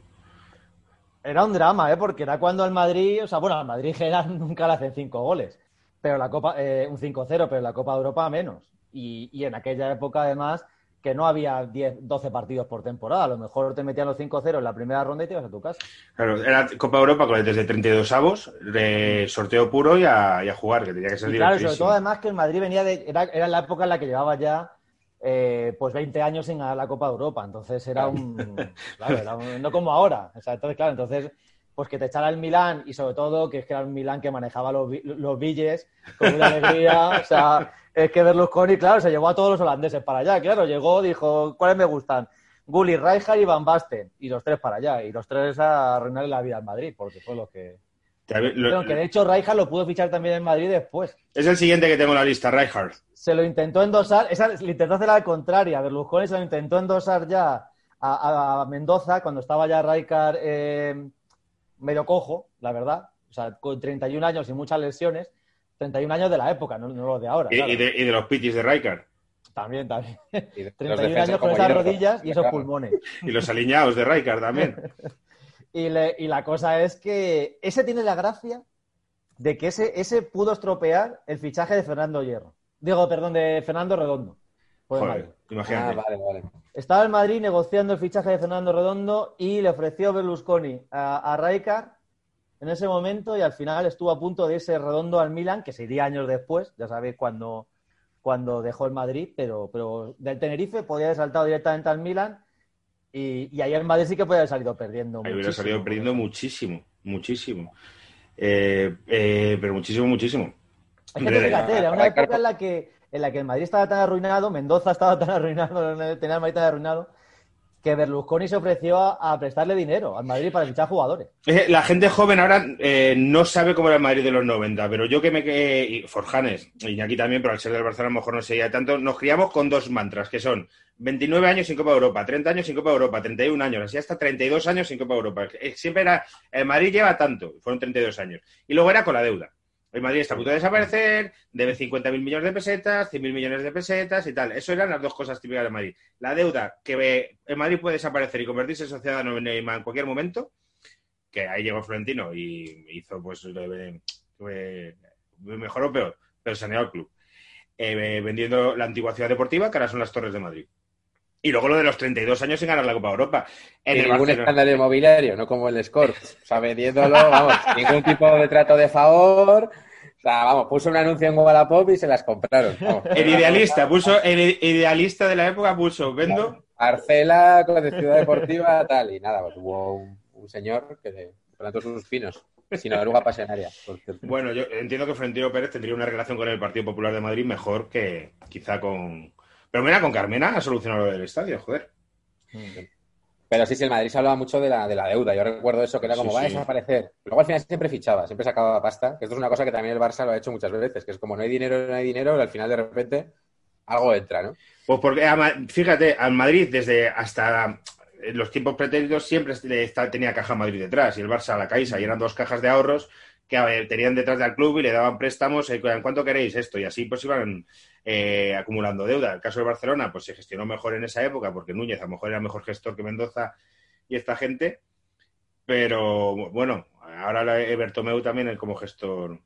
Era un drama, ¿eh? porque era cuando al Madrid, o sea, bueno, al Madrid en general [laughs] nunca le hacen cinco goles, pero la Copa, eh, un 5-0, pero en la Copa de Europa menos. Y, y en aquella época, además, que no había 10, 12 partidos por temporada. A lo mejor te metían los 5-0 en la primera ronda y te ibas a tu casa. Claro, era Copa Europa con desde 32 avos, de sorteo puro y a, y a jugar, que tenía que ser Y claro, sobre todo además que el Madrid venía de. Era, era la época en la que llevaba ya eh, pues 20 años sin ganar la Copa de Europa. Entonces era un. [laughs] claro, era un- no como ahora. O sea, entonces, claro, entonces. Pues que te echara el Milán y sobre todo que es que era un Milán que manejaba los, los billes con una alegría. O sea, es que Berlusconi, claro, se llevó a todos los holandeses para allá. Claro, llegó, dijo, ¿cuáles me gustan? Gulli, Rijkaard y Van Basten. Y los tres para allá. Y los tres a arruinarle la vida al Madrid, porque fue lo que. Lo- Pero que de hecho Rijkaard lo pudo fichar también en Madrid después. Es el siguiente que tengo en la lista, Rijkaard. se lo intentó endosar, esa, le intentó hacer la contraria. Berlusconi se lo intentó endosar ya a, a Mendoza cuando estaba ya Rijkaard eh, medio cojo, la verdad. O sea, con 31 años y muchas lesiones. 31 años de la época, no, no los de ahora. Y, claro. y de, y de los pitis de Rijkaard. También, también. Y de- [laughs] los 31 defensas años con esas hierro. rodillas y esos pulmones. [laughs] Y los aliñados de Rijkaard también. [laughs] Y, le- y la cosa es que ese tiene la gracia de que ese, ese pudo estropear el fichaje de Fernando Hierro. Digo, perdón, de Fernando Redondo. Madrid. Joder, Ah, imagínate. vale, vale. Estaba el Madrid negociando el fichaje de Fernando Redondo y le ofreció Berlusconi a, a Rijkaard en ese momento y al final estuvo a punto de irse Redondo al Milan, que se iría años después, ya sabéis cuando, cuando dejó el Madrid, pero, pero del Tenerife podía haber saltado directamente al Milan y, y ahí el Madrid sí que podía haber salido perdiendo. Ahí hubiera salido perdiendo muchísimo, muchísimo. Eh, eh, pero muchísimo, muchísimo. Es que fíjate, era una época en la que en la que el Madrid estaba tan arruinado, Mendoza estaba tan arruinado, [laughs] tenía el Madrid tan arruinado, que Berlusconi se ofreció a, prestarle dinero al Madrid para fichar jugadores. La gente joven ahora eh, no sabe cómo era el Madrid de los 90, pero yo que me quedé, y Forjanes, y aquí también, pero al ser del Barcelona a lo mejor no sería tanto, nos criamos con dos mantras, que son 29 años sin Copa Europa, 30 años sin Copa Europa, 31 años, así hasta 32 años sin Copa Europa. Siempre era, el Madrid lleva tanto, fueron 32 años. Y luego era con la deuda. El Madrid está a punto de desaparecer, debe 50.000 millones de pesetas, 100.000 millones de pesetas y tal. Eso eran las dos cosas típicas del Madrid. La deuda, que el Madrid puede desaparecer y convertirse en sociedad anónima en cualquier momento, que ahí llegó Florentino y hizo, pues, eh, eh, mejor o peor, pero saneó el club. Eh, vendiendo la antigua ciudad deportiva, que ahora son las Torres de Madrid. Y luego lo de los 32 años sin ganar la Copa Europa. En Y el ningún Barcelona. escándalo inmobiliario, no como el Score. O sea, vendiéndolo, vamos, ningún tipo de trato de favor. O sea, vamos, puso un anuncio en Wallapop y se las compraron. Vamos. El idealista, puso, el idealista de la época puso, vendo Arcela, con de Ciudad Deportiva, tal. Y nada, pues hubo un, un señor que plantó sus pinos. Sin oruga pasionaria. Bueno, yo entiendo que Florentino Pérez tendría una relación con el Partido Popular de Madrid mejor que quizá con. Pero mira, con Carmena ha solucionado lo del estadio, joder. Pero sí, sí, el Madrid se hablaba mucho de la, de la deuda. Yo recuerdo eso, que era como, Sí, va a desaparecer. Luego al final siempre fichaba, siempre sacaba pasta. Que esto es una cosa que también el Barça lo ha hecho muchas veces, que es como no hay dinero, no hay dinero, y al final de repente algo entra, ¿no? Pues porque, fíjate, al Madrid desde hasta los tiempos pretéritos siempre tenía caja Madrid detrás y el Barça a la Caixa y eran dos cajas de ahorros que a ver, tenían detrás del club y le daban préstamos, eh, ¿en cuánto queréis esto? Y así pues iban eh, acumulando deuda. El caso de Barcelona pues se gestionó mejor en esa época porque Núñez a lo mejor era mejor gestor que Mendoza y esta gente, pero bueno, ahora eh, Bertomeu también es como gestor.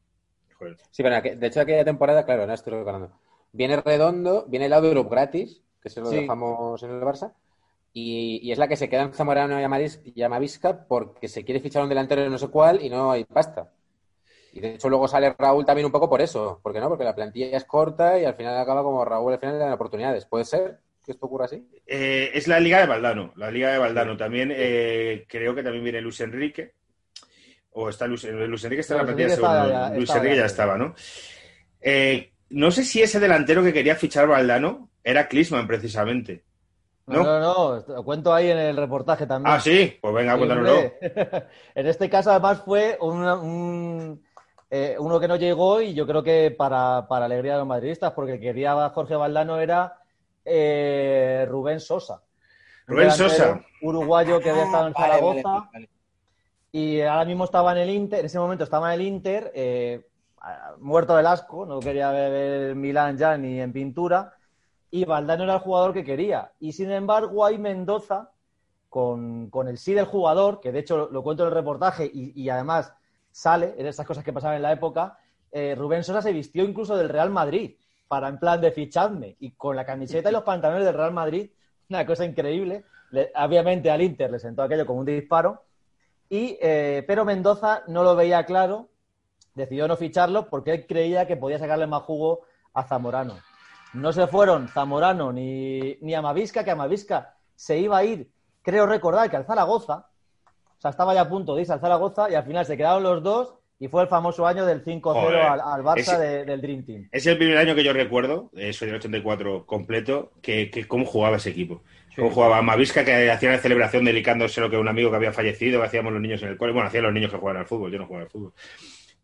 Joder. Sí, pero de hecho aquella temporada, claro, ahora estoy recordando. Viene Redondo, viene el Europe gratis, que se lo Sí. dejamos en el Barça, y, y es la que se queda en Zamorano y Amavisca porque se quiere fichar un delantero de no sé cuál y no hay pasta. Y de hecho luego sale Raúl también un poco por eso, ¿por qué no? Porque la plantilla es corta y al final acaba como Raúl al final le dan oportunidades. ¿Puede ser que esto ocurra así? Eh, es la Liga de Valdano. La Liga de Valdano también. eh, creo que también viene Luis Enrique. O está Luis, Luis Enrique está en la Luis plantilla segundo. ya- Luis Enrique ya. ya estaba, ¿no? Eh, no sé si ese delantero que quería fichar Valdano era Klisman, precisamente. No, ¿No? no, no, lo cuento ahí en el reportaje también. Ah, sí, pues venga, Sí, cuéntanoslo. [laughs] en este caso, además, fue un, eh, uno que no llegó y yo creo que para, para alegría de los madridistas, porque quería Jorge Valdano era eh, Rubén Sosa. Rubén Sosa. Uruguayo que había estado en Ah, vale, Zaragoza vale, vale. y ahora mismo estaba en el Inter, en ese momento estaba en el Inter, eh, muerto del asco, no quería ver Milán ya ni en pintura, y Valdano era el jugador que quería. Y sin embargo, hay Mendoza, con, con el sí del jugador, que de hecho lo, lo cuento en el reportaje y, y además sale en esas cosas que pasaban en la época, eh, Rubén Sosa se vistió incluso del Real Madrid para en plan de fichadme y con la camiseta y los pantalones del Real Madrid, [laughs] una cosa increíble. Le- obviamente al Inter le sentó aquello como un disparo, y, eh, pero Mendoza no lo veía claro, decidió no ficharlo porque él creía que podía sacarle más jugo a Zamorano. No se fueron Zamorano ni, ni Amavisca, que Amavisca se iba a ir, creo recordar, que al Zaragoza. Sea, estaba ya a punto de irse al Zaragoza y al final se quedaron los dos y fue el famoso año del 5-0 Joder, al, al Barça ese- de- del Dream Team. Es el primer año que yo recuerdo, soy del 84 completo, que, que cómo jugaba ese equipo. Cómo jugaba Mavisca, que hacía la celebración dedicándose lo que un amigo que había fallecido, que hacíamos los niños en el cole. Bueno, hacían los niños que jugaban al fútbol, yo no jugaba al fútbol.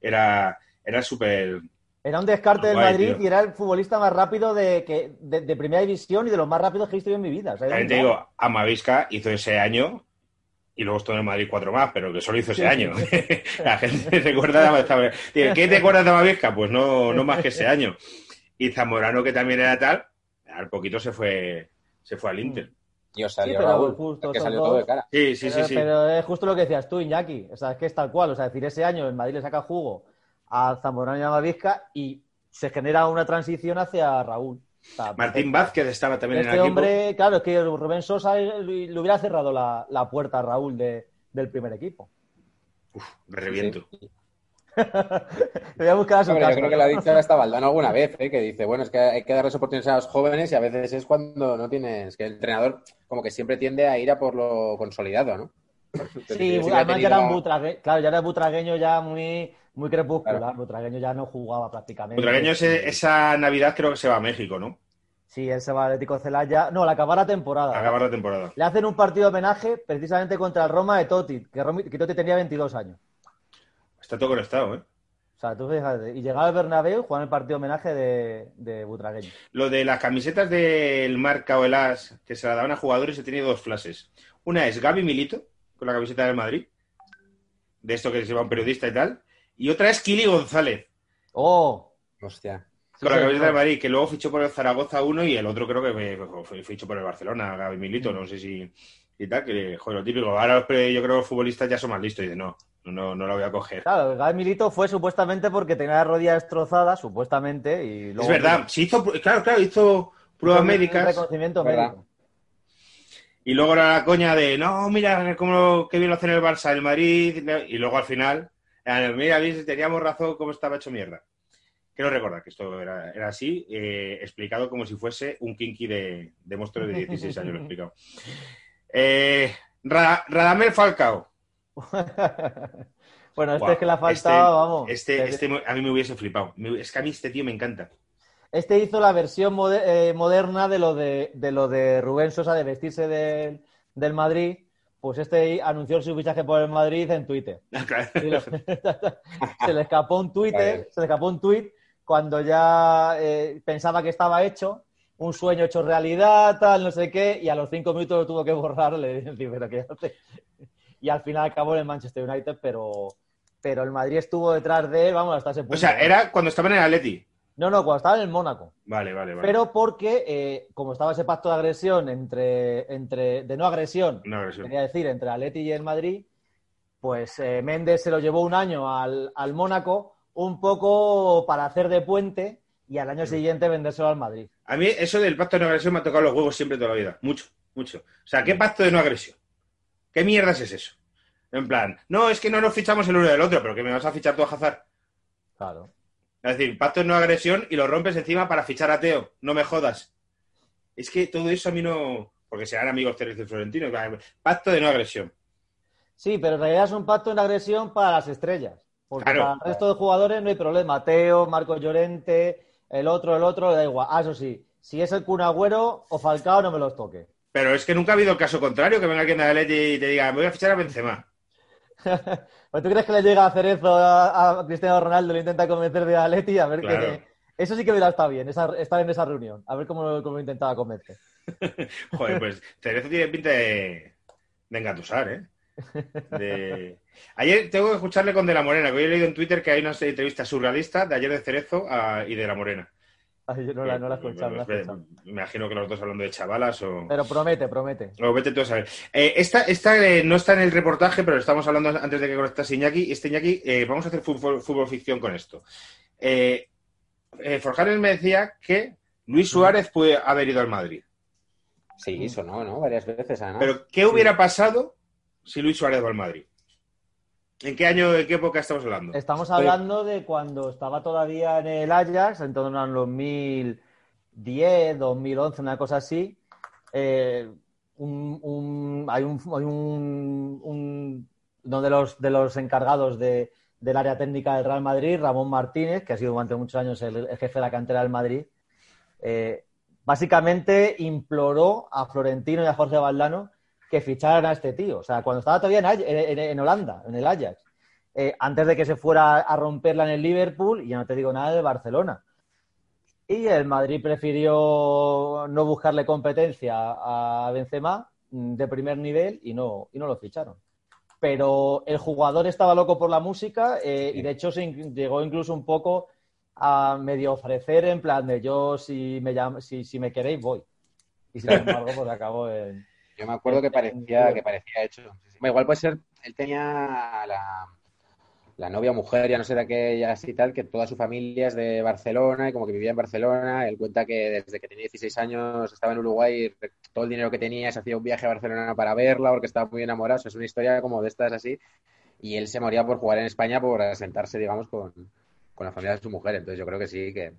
Era, era súper... Era un descarte del Madrid tío. y era el futbolista más rápido de, que, de, de primera división y de los más rápidos que he visto yo en mi vida. O sea, También te digo, Amavisca hizo ese año y luego estuvo en Madrid cuatro más, pero que solo hizo ese Sí, año. [laughs] La gente recuerda de Amavisca. Dice, ¿Qué te acuerdas de Amavisca? Pues no, no más que ese año. Y Zamorano, que también era tal, al poquito se fue, se fue al Inter. Y os salió Sí, pero Raúl, justo que salió dos- todo de cara. Sí, sí, sí, pero, sí. pero es justo lo que decías tú, Iñaki. O sea, es que es tal cual. O sea, es decir, ese año el Madrid le saca jugo a Zamorano y a Mavisca y se genera una transición hacia Raúl. Martín Vázquez estaba también Este en el hombre, claro, es que Rubén Sosa le hubiera cerrado la, la puerta a Raúl de- del primer equipo. equipo. Me reviento. Sí. Le [laughs] voy a buscar a su yo casa, creo que lo ha dicho [laughs] hasta Valdano alguna vez, ¿eh? que dice, bueno, es que hay que darles oportunidades a los jóvenes y a veces es cuando no tienes, que el entrenador como que siempre tiende a ir a por lo consolidado, ¿no? Sí, además ya era un butragueño, claro, ya era butragueño ya muy, muy crepuscular. Claro. Butragueño ya no jugaba prácticamente. Butragueño ese- esa Navidad creo que se va a México, ¿no? Sí, él se va al Atlético Celaya. No, al acabar la temporada. A acabar la temporada. Le hacen un partido de homenaje precisamente contra el Roma de Totti, que, Romi- que Totti tenía 22 años. Está todo conectado, ¿eh? O sea, tú fíjate. Y llegaba al Bernabéu, jugaban el partido de homenaje de, de Butragueño. Lo de las camisetas del Marca o el As que se la daban a jugadores he tenido dos frases. Una es Gaby Milito, con la camiseta del Madrid, de esto que se lleva un periodista y tal. Y otra es Kili González, ¡Oh! Hostia. Sí, con la señor. camiseta del Madrid, que luego fichó por el Zaragoza uno y el otro creo que fichó por el Barcelona, Gaby Milito, no sé si y tal, que joder, lo típico. Ahora yo creo que los futbolistas ya son más listos y dicen, no, no, no, no la voy a coger. Claro, el Gaby Milito fue supuestamente porque tenía la rodilla destrozada, supuestamente, y luego... es verdad, se hizo, claro, claro, hizo pruebas médicas. reconocimiento médico. Y luego era la coña de, no, mira cómo qué bien lo hace en el Barça, el Madrid. Y luego al final, mira, teníamos razón cómo estaba hecho mierda. Quiero recordar que esto era, era así, eh, explicado como si fuese un kinky de, de monstruo de 16 años, lo he explicado. Eh, Ra- Radamel Falcao. [laughs] bueno, este es que le ha faltado, este- vamos. Este, este me- a mí me hubiese flipado. Es que a mí este tío me encanta. Este hizo la versión eh, moderna de lo de, de lo de Rubén Sosa de vestirse del, del Madrid. Pues este anunció su fichaje por el Madrid en Twitter. [laughs] Y lo- [laughs] se le escapó un Twitter, se le escapó un tweet cuando ya eh, pensaba que estaba hecho, un sueño hecho realidad, tal, no sé qué, y a los cinco minutos lo tuvo que borrar, le dije, pero ¿qué hace? Y al final acabó en el Manchester United, pero, pero el Madrid estuvo detrás de él, vamos, hasta ese punto. O sea, era cuando estaba en el Atleti. No, no, cuando estaba en el Mónaco. Vale, vale, vale. Pero porque, eh, como estaba ese pacto de agresión entre, entre de no agresión, Una agresión. quería decir, entre Atleti y el Madrid, pues eh, Méndez se lo llevó un año al, al Mónaco, un poco para hacer de puente y al año siguiente vendérselo al Madrid. A mí eso del pacto de no agresión me ha tocado los huevos siempre toda la vida. Mucho, mucho. O sea, ¿qué pacto de no agresión? ¿Qué mierdas es eso? En plan, no, es que no nos fichamos el uno del otro, pero que me vas a fichar tú a Hazard. Claro. Es decir, pacto de no agresión y lo rompes encima para fichar a Teo. No me jodas. Es que todo eso a mí no... Porque serán amigos Teresa y Florentino. Pacto de no agresión. Sí, pero en realidad es un pacto de no agresión para las estrellas. Porque Claro. para el resto de jugadores no hay problema. Teo, Marco Llorente, el otro, el otro, da igual. Ah, eso sí, si es el Kun Agüero o Falcao, no me los toque. Pero es que nunca ha habido el caso contrario, que venga alguien de Atleti y te diga, me voy a fichar a Benzema. [laughs] Pues tú crees que le llega a hacer eso a, a Cristiano Ronaldo, le intenta convencer de Atleti, a ver Claro. que. Eso sí que hubiera estado bien, esa- estar en esa reunión, a ver cómo, cómo intentaba convencer. [laughs] Joder, pues Cerezo tiene pinta de, de engatusar, ¿eh? de- [laughs] Ayer tengo que escucharle con De La Morena, que hoy he leído en Twitter que hay una entrevista surrealista de ayer de Cerezo a- y de La Morena. Ay, yo no la, no la he escuchado, no la he Pues, escuchado. Me imagino que los dos hablando de chavalas o... Pero promete, promete. O vete tú a saber. Eh, esta esta eh, no está en el reportaje, pero estamos hablando antes de que conectase Iñaki. Este Iñaki, eh, vamos a hacer fútbol, fútbol ficción con esto. Eh, eh, Forjanes me decía que Luis Suárez puede haber ido al Madrid. Sí, sonó, ¿no? Varias veces, además. Pero, ¿qué hubiera pasado si Luis Suárez va al Madrid? ¿En qué año, en qué época estamos hablando? Estamos hablando de cuando estaba todavía en el Ajax, en torno a los 2010, 2011, una cosa así. Eh, un- un- hay un, hay un- un- uno de los, de los encargados de- del área técnica del Real Madrid, Ramón Martínez, que ha sido durante muchos años el, el jefe de la cantera del Madrid, eh, básicamente imploró a Florentino y a Jorge Valdano que ficharan a este tío. O sea, cuando estaba todavía en, en- en Holanda, en el Ajax eh, antes de que se fuera a romperla en el Liverpool, y ya no te digo nada del Barcelona. Y el Madrid prefirió no buscarle competencia a Benzema mm, de primer nivel y no, y no lo ficharon. Pero el jugador estaba loco por la música eh, y de hecho se in- llegó incluso un poco a medio ofrecer en plan de yo si me, llam- si, si me queréis voy. Y sin [laughs] embargo, pues acabó en... Yo me acuerdo que en- parecía, que parecía hecho. Sí, sí. Bueno, igual puede ser, él tenía la, la novia o mujer, ya no sé de aquellas y tal, que toda su familia es de Barcelona y como que vivía en Barcelona. Él cuenta que desde que tenía 16 años estaba en Uruguay y todo el dinero que tenía se hacía un viaje a Barcelona para verla porque estaba muy enamorado. O sea, es una historia como de estas así. Y él se moría por jugar en España por asentarse, digamos, con, con la familia de su mujer. Entonces yo creo que sí, que...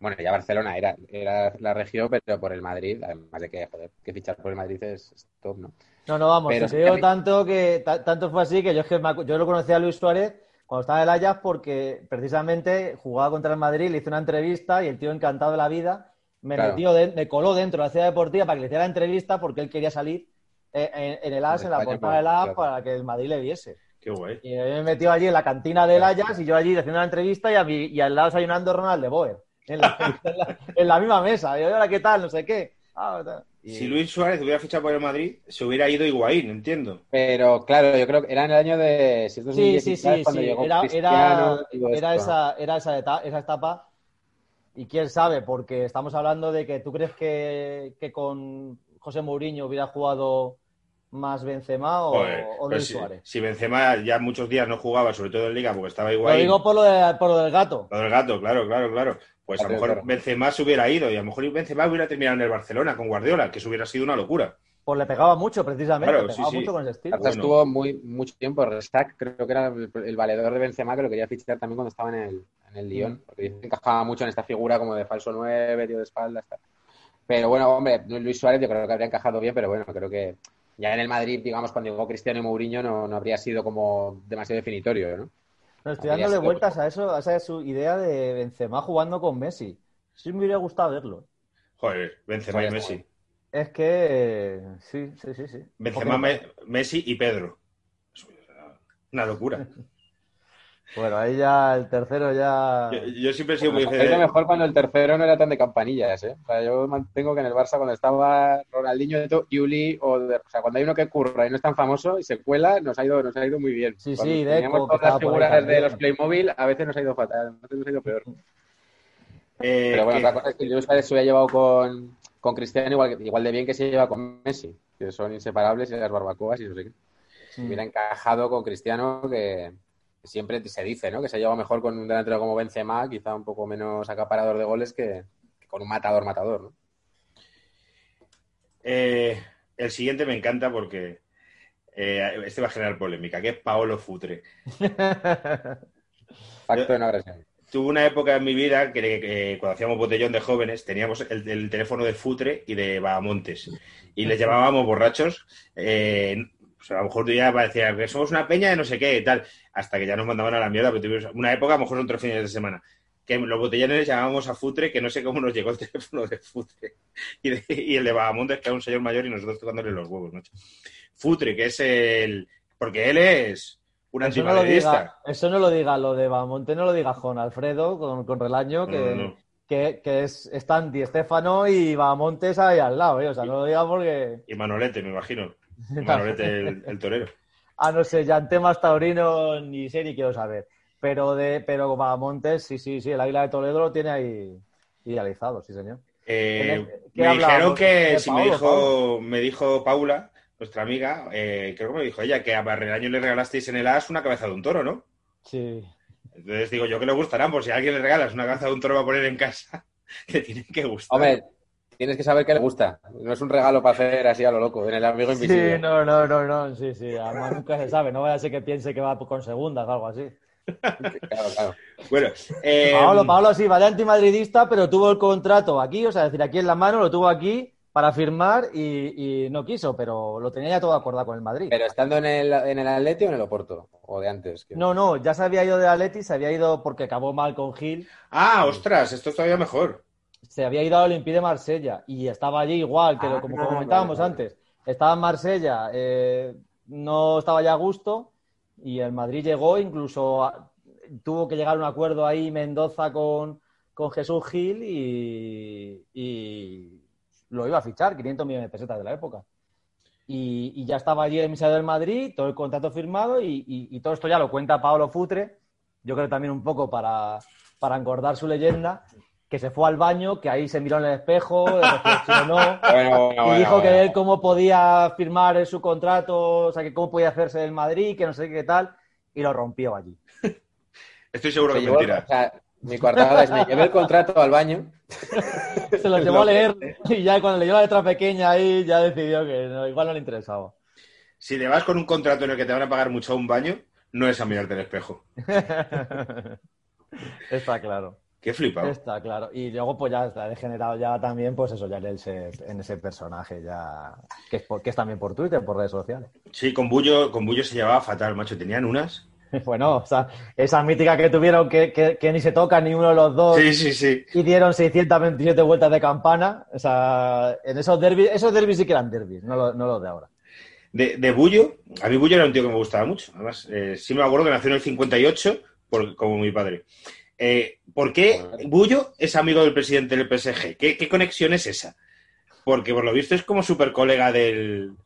Bueno, ya Barcelona era, era la región, pero por el Madrid, además de que, joder, que fichar por el Madrid es, es top, ¿no? No, no, vamos, Pero que te digo tanto que ta- tanto fue así que yo es que me yo lo conocía a Luis Suárez cuando estaba en el Ajax porque precisamente jugaba contra el Madrid, le hice una entrevista y el tío encantado de la vida me Claro. metió, de- me coló dentro de la ciudad deportiva para que le hiciera la entrevista porque él quería salir eh, en, en el AS, en la España, portada del AS, claro. para que el Madrid le viese. Qué guay. Y me metió allí en la cantina del Ajax y yo allí haciendo la entrevista y, a mí, y al lado desayunando Ronald de Boer. En la, [laughs] en la- en la misma mesa. Y yo, hola, ¿qué tal? No sé qué. Ah. Y- Si Luis Suárez hubiera fichado por el Madrid, se hubiera ido Higuaín, entiendo. Pero claro, yo creo que era en el año de. Si esto es Sí, 2010 sí, sí, cuando sí. llegó Era, era, era esa, era esa, eta- esa etapa. Y quién sabe, porque estamos hablando de que tú crees que, que con José Mourinho hubiera jugado más Benzema o, Joder, o pero Luis si, Suárez. si Benzema ya muchos días no jugaba, sobre todo en Liga, porque estaba Lo Higuaín. digo por lo, de- por lo del gato. Lo del gato, claro, claro, claro. Pues a lo mejor claro. Benzema se hubiera ido y a lo mejor Benzema hubiera terminado en el Barcelona con Guardiola, que eso hubiera sido una locura. Pues le pegaba mucho, precisamente. Claro, le pegaba sí. mucho con ese estilo. Bueno. estuvo muy, mucho tiempo. Restack, creo que era el, el valedor de Benzema, que lo quería fichar también cuando estaba en el, en el Lyon. Mm. Porque encajaba mucho en esta figura como de falso 9, tío de espaldas. tal. Pero bueno, hombre, Luis Suárez yo creo que habría encajado bien, pero bueno, creo que ya en el Madrid, digamos, cuando llegó Cristiano y Mourinho, no, no habría sido como demasiado definitorio, ¿no? No, estoy dándole sido- vueltas a eso, a esa su idea de Benzema jugando con Messi. Sí me hubiera gustado verlo. Joder, Benzema y Messi. Es que sí, sí, sí, sí. Benzema, Me- Messi y Pedro. Una locura. [laughs] Bueno, ahí ya el tercero ya. Yo, yo siempre he sido muy... Es lo mejor cuando el tercero no era tan de campanillas, ¿eh? O sea, yo mantengo que en el Barça cuando estaba Ronaldinho, Yuli, o, de- o sea, cuando hay uno que curra y no es tan famoso y se cuela, nos ha ido, nos ha ido muy bien. Sí, Cuando sí, teníamos que todas las figuras de los Playmobil, a veces nos ha ido fatal, a veces nos ha ido peor. Eh, Pero bueno, que- otra cosa es que Suárez se hubiera llevado con, con Cristiano igual, igual de bien que se lleva con Messi, que son inseparables y las barbacoas y no sé qué. Mm. Hubiera encajado con Cristiano que siempre se dice, ¿no? Que se lleva mejor con un delantero como Benzema, quizá un poco menos acaparador de goles que, que con un matador matador, ¿no? Eh, el siguiente me encanta porque eh, este va a generar polémica, que es Paolo Futre. [laughs] Pacto de no agresión. Tuve una época en mi vida que, que cuando hacíamos botellón de jóvenes teníamos el, el teléfono de Futre y de Bahamontes y les [laughs] llamábamos borrachos. eh, pues a lo mejor tú ya parecía que somos una peña de no sé qué y tal, hasta que ya nos mandaban a la mierda. Pero tuvimos una época, a lo mejor son tres fines de semana, que los botellones llamábamos a Futre, que no sé cómo nos llegó el [laughs] teléfono de Futre y, de- y el de Bahamontes, que era un señor mayor y nosotros tocándole los huevos, macho. Futre, que es el. Porque él es un Eso no, lo diga, eso no lo diga lo de Bamonte, no lo diga Juan Alfredo con, con Relaño, que, No, no, que, que es, están Di Stefano y Bamontes ahí al lado, ¿eh? O sea, no lo diga porque. Y Manolete, me imagino. [laughs] Manolete, el, el torero. a [laughs] no sé, ya en temas taurinos ni sé ni quiero saber. Pero de, pero para Montes, sí, sí, sí, el Águila de Toledo lo tiene ahí idealizado, sí, señor. Eh, ¿Qué me dijeron que ¿De si me dijo, Paolo? me dijo Paula, nuestra amiga, eh, creo que me dijo ella, que a Barreraño le regalasteis en el AS una cabeza de un toro, ¿no? Sí. Entonces digo yo que le gustarán, por si a alguien le regalas una cabeza de un toro para poner en casa, [laughs] que tienen que gustar. Hombre, tienes que saber que le gusta. No es un regalo para hacer así a lo loco, en el amigo invisible. Sí, no, no, no, no, sí, sí, además nunca se sabe, no vaya a ser que piense que va con segundas o algo así. Claro, claro. Bueno, eh, Paolo, Paolo sí, vale antimadridista, pero tuvo el contrato aquí, o sea, es decir, aquí en la mano, lo tuvo aquí para firmar y, y no quiso, pero lo tenía ya todo acordado con el Madrid. Pero estando en el, en el Atleti o en el Oporto, o de antes. que- No, no, ya se había ido de Atleti, se había ido porque acabó mal con Gil, Ah, ostras, esto es todavía mejor. Se había ido a Olympique de Marsella y estaba allí igual que lo, como Ah, comentábamos vale, vale. antes. Estaba en Marsella, eh, no estaba ya a gusto y el Madrid llegó, incluso a- tuvo que llegar a un acuerdo ahí Mendoza con, con Jesús Gil y, y lo iba a fichar, 500 millones de pesetas de la época. Y, y ya estaba allí el emisario del Madrid, todo el contrato firmado y, y- todo esto ya lo cuenta Paolo Futre, yo creo también un poco para, para engordar su leyenda, que se fue al baño, que ahí se miró en el espejo, reflexionó [laughs] Bueno, bueno, y bueno, dijo bueno. que él cómo podía firmar su contrato, o sea, que cómo podía hacerse del Madrid, que no sé qué tal, y lo rompió allí. [laughs] Estoy seguro Se que es mentira. o sea, mi coartada es, me llevé el contrato al baño. [laughs] Se lo llevó a leer y ya cuando leyó la letra pequeña ahí ya decidió que no, igual no le interesaba. Si te vas con un contrato en el que te van a pagar mucho a un baño, no es a mirarte al espejo. Está claro. Qué flipado. Está claro. Y luego pues ya está degenerado ya también, pues eso, ya en ese, en ese personaje ya, que es, por- que es también por Twitter, por redes sociales. Sí, con Bullo, con Bullo se llevaba fatal, macho. Tenían unas. [laughs] Bueno, o sea, esa mítica que tuvieron que, que, que ni se toca ni uno de los dos Sí, sí, sí. y dieron 627 vueltas de campana. O sea, en esos derbis, esos derbis sí que eran derbis, no los, no los de ahora. De, de Bullo, a mí Bullo era un tío que me gustaba mucho. Además, eh, sí me acuerdo que nació en el 58, por- como mi padre. Eh, ¿Por qué Bullo es amigo del presidente del PSG? ¿Qué, qué conexión es esa? Porque por lo visto es como súper colega del...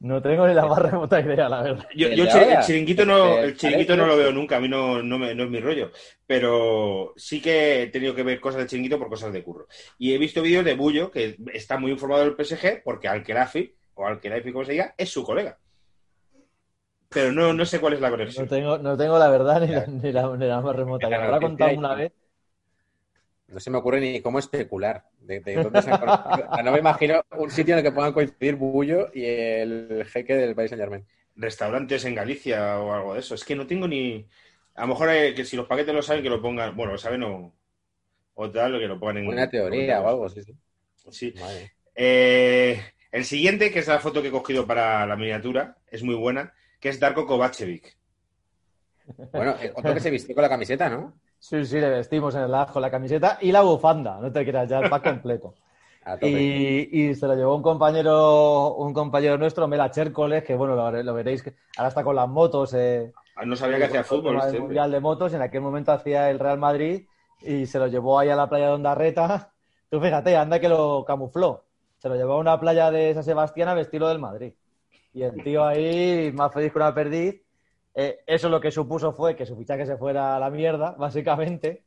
No tengo ni la más remota idea, la verdad. Yo, ¿El yo el, de chi- ahora? el chiringuito no, ¿El el chiringuito no Alex? lo veo nunca, a mí no, no, me- no es mi rollo. Pero sí que he tenido que ver cosas del chiringuito por cosas de curro. Y he visto vídeos de Bullo, que está muy informado del PSG, porque Alquerafi, o Alquerafi como se diga, es su colega. Pero no, no sé cuál es la No conexión. tengo, no tengo la verdad ni la, ni la, ni la más remota. Me habrá contado una vez. No se me ocurre ni cómo especular. De, de dónde se han conocido. O sea, no me imagino un sitio en el que puedan coincidir Bullo y el jeque del país Saint Germain. Restaurantes en Galicia o algo de eso. Es que no tengo ni... A lo mejor eh, que si los paquetes lo saben, que lo pongan... Bueno, lo saben o... O tal, que lo pongan en... Una teoría o algo, sí, sí. Sí. Madre. Eh, el siguiente, que es la foto que he cogido para la miniatura, es muy buena, que es Darko Kovacevic. Bueno, eh, otro que se vistió con la camiseta, ¿no? Sí, sí, le vestimos en el ajo la camiseta y la bufanda. No te creas, ya el [laughs] pack completo. Y, y se lo llevó un compañero, un compañero nuestro, Mela Chércoles, que bueno, lo, lo veréis, que ahora está con las motos. Eh, Ah, No sabía que hacía fútbol. el este. Mundial de Motos, en aquel momento hacía el Real Madrid y se lo llevó ahí a la playa de Ondarreta. [laughs] Tú fíjate, anda que lo camufló. Se lo llevó a una playa de San Sebastián a vestirlo del Madrid. Y el tío ahí, más feliz que una perdiz. Eh, eso lo que supuso fue que su fichaje se fuera a la mierda, [laughs] básicamente.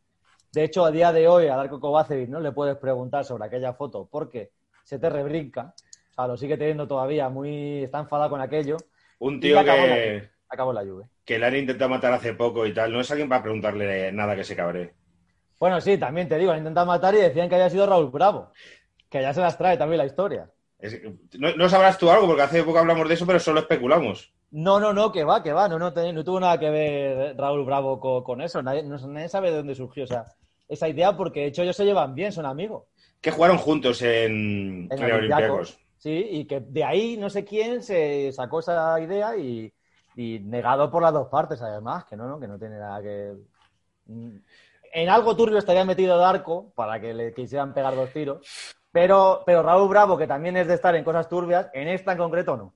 De hecho, a día de hoy, a Darko Kovacevic no le puedes preguntar sobre aquella foto porque se te rebrinca. O sea, lo sigue teniendo todavía muy... Está enfadado con aquello. Un tío acabó que, Acabó la lluvia. que le han intentado matar hace poco y tal. No es alguien para preguntarle nada que se cabre. Bueno, sí, también te digo, han intentado matar y decían que había sido Raúl Bravo. Que ya se las trae también la historia. no, no sabrás tú algo, porque hace poco hablamos de eso, pero solo especulamos. No, no, no, que va, que va. No, no, no tuvo nada que ver Raúl Bravo co- con, eso. Nadie, no- nadie sabe de dónde surgió esa, esa idea porque de hecho ellos se llevan bien, son amigos. Que jugaron juntos en, En Olympiacos. Sí, y que de ahí no sé quién se sacó esa idea y, y negado por las dos partes, además, que no, no, que no tiene nada que. Mm. En algo turbio estaría metido Darko para que le quisieran pegar dos tiros. Pero, pero Raúl Bravo, que también es de estar en cosas turbias, en esta en concreto no.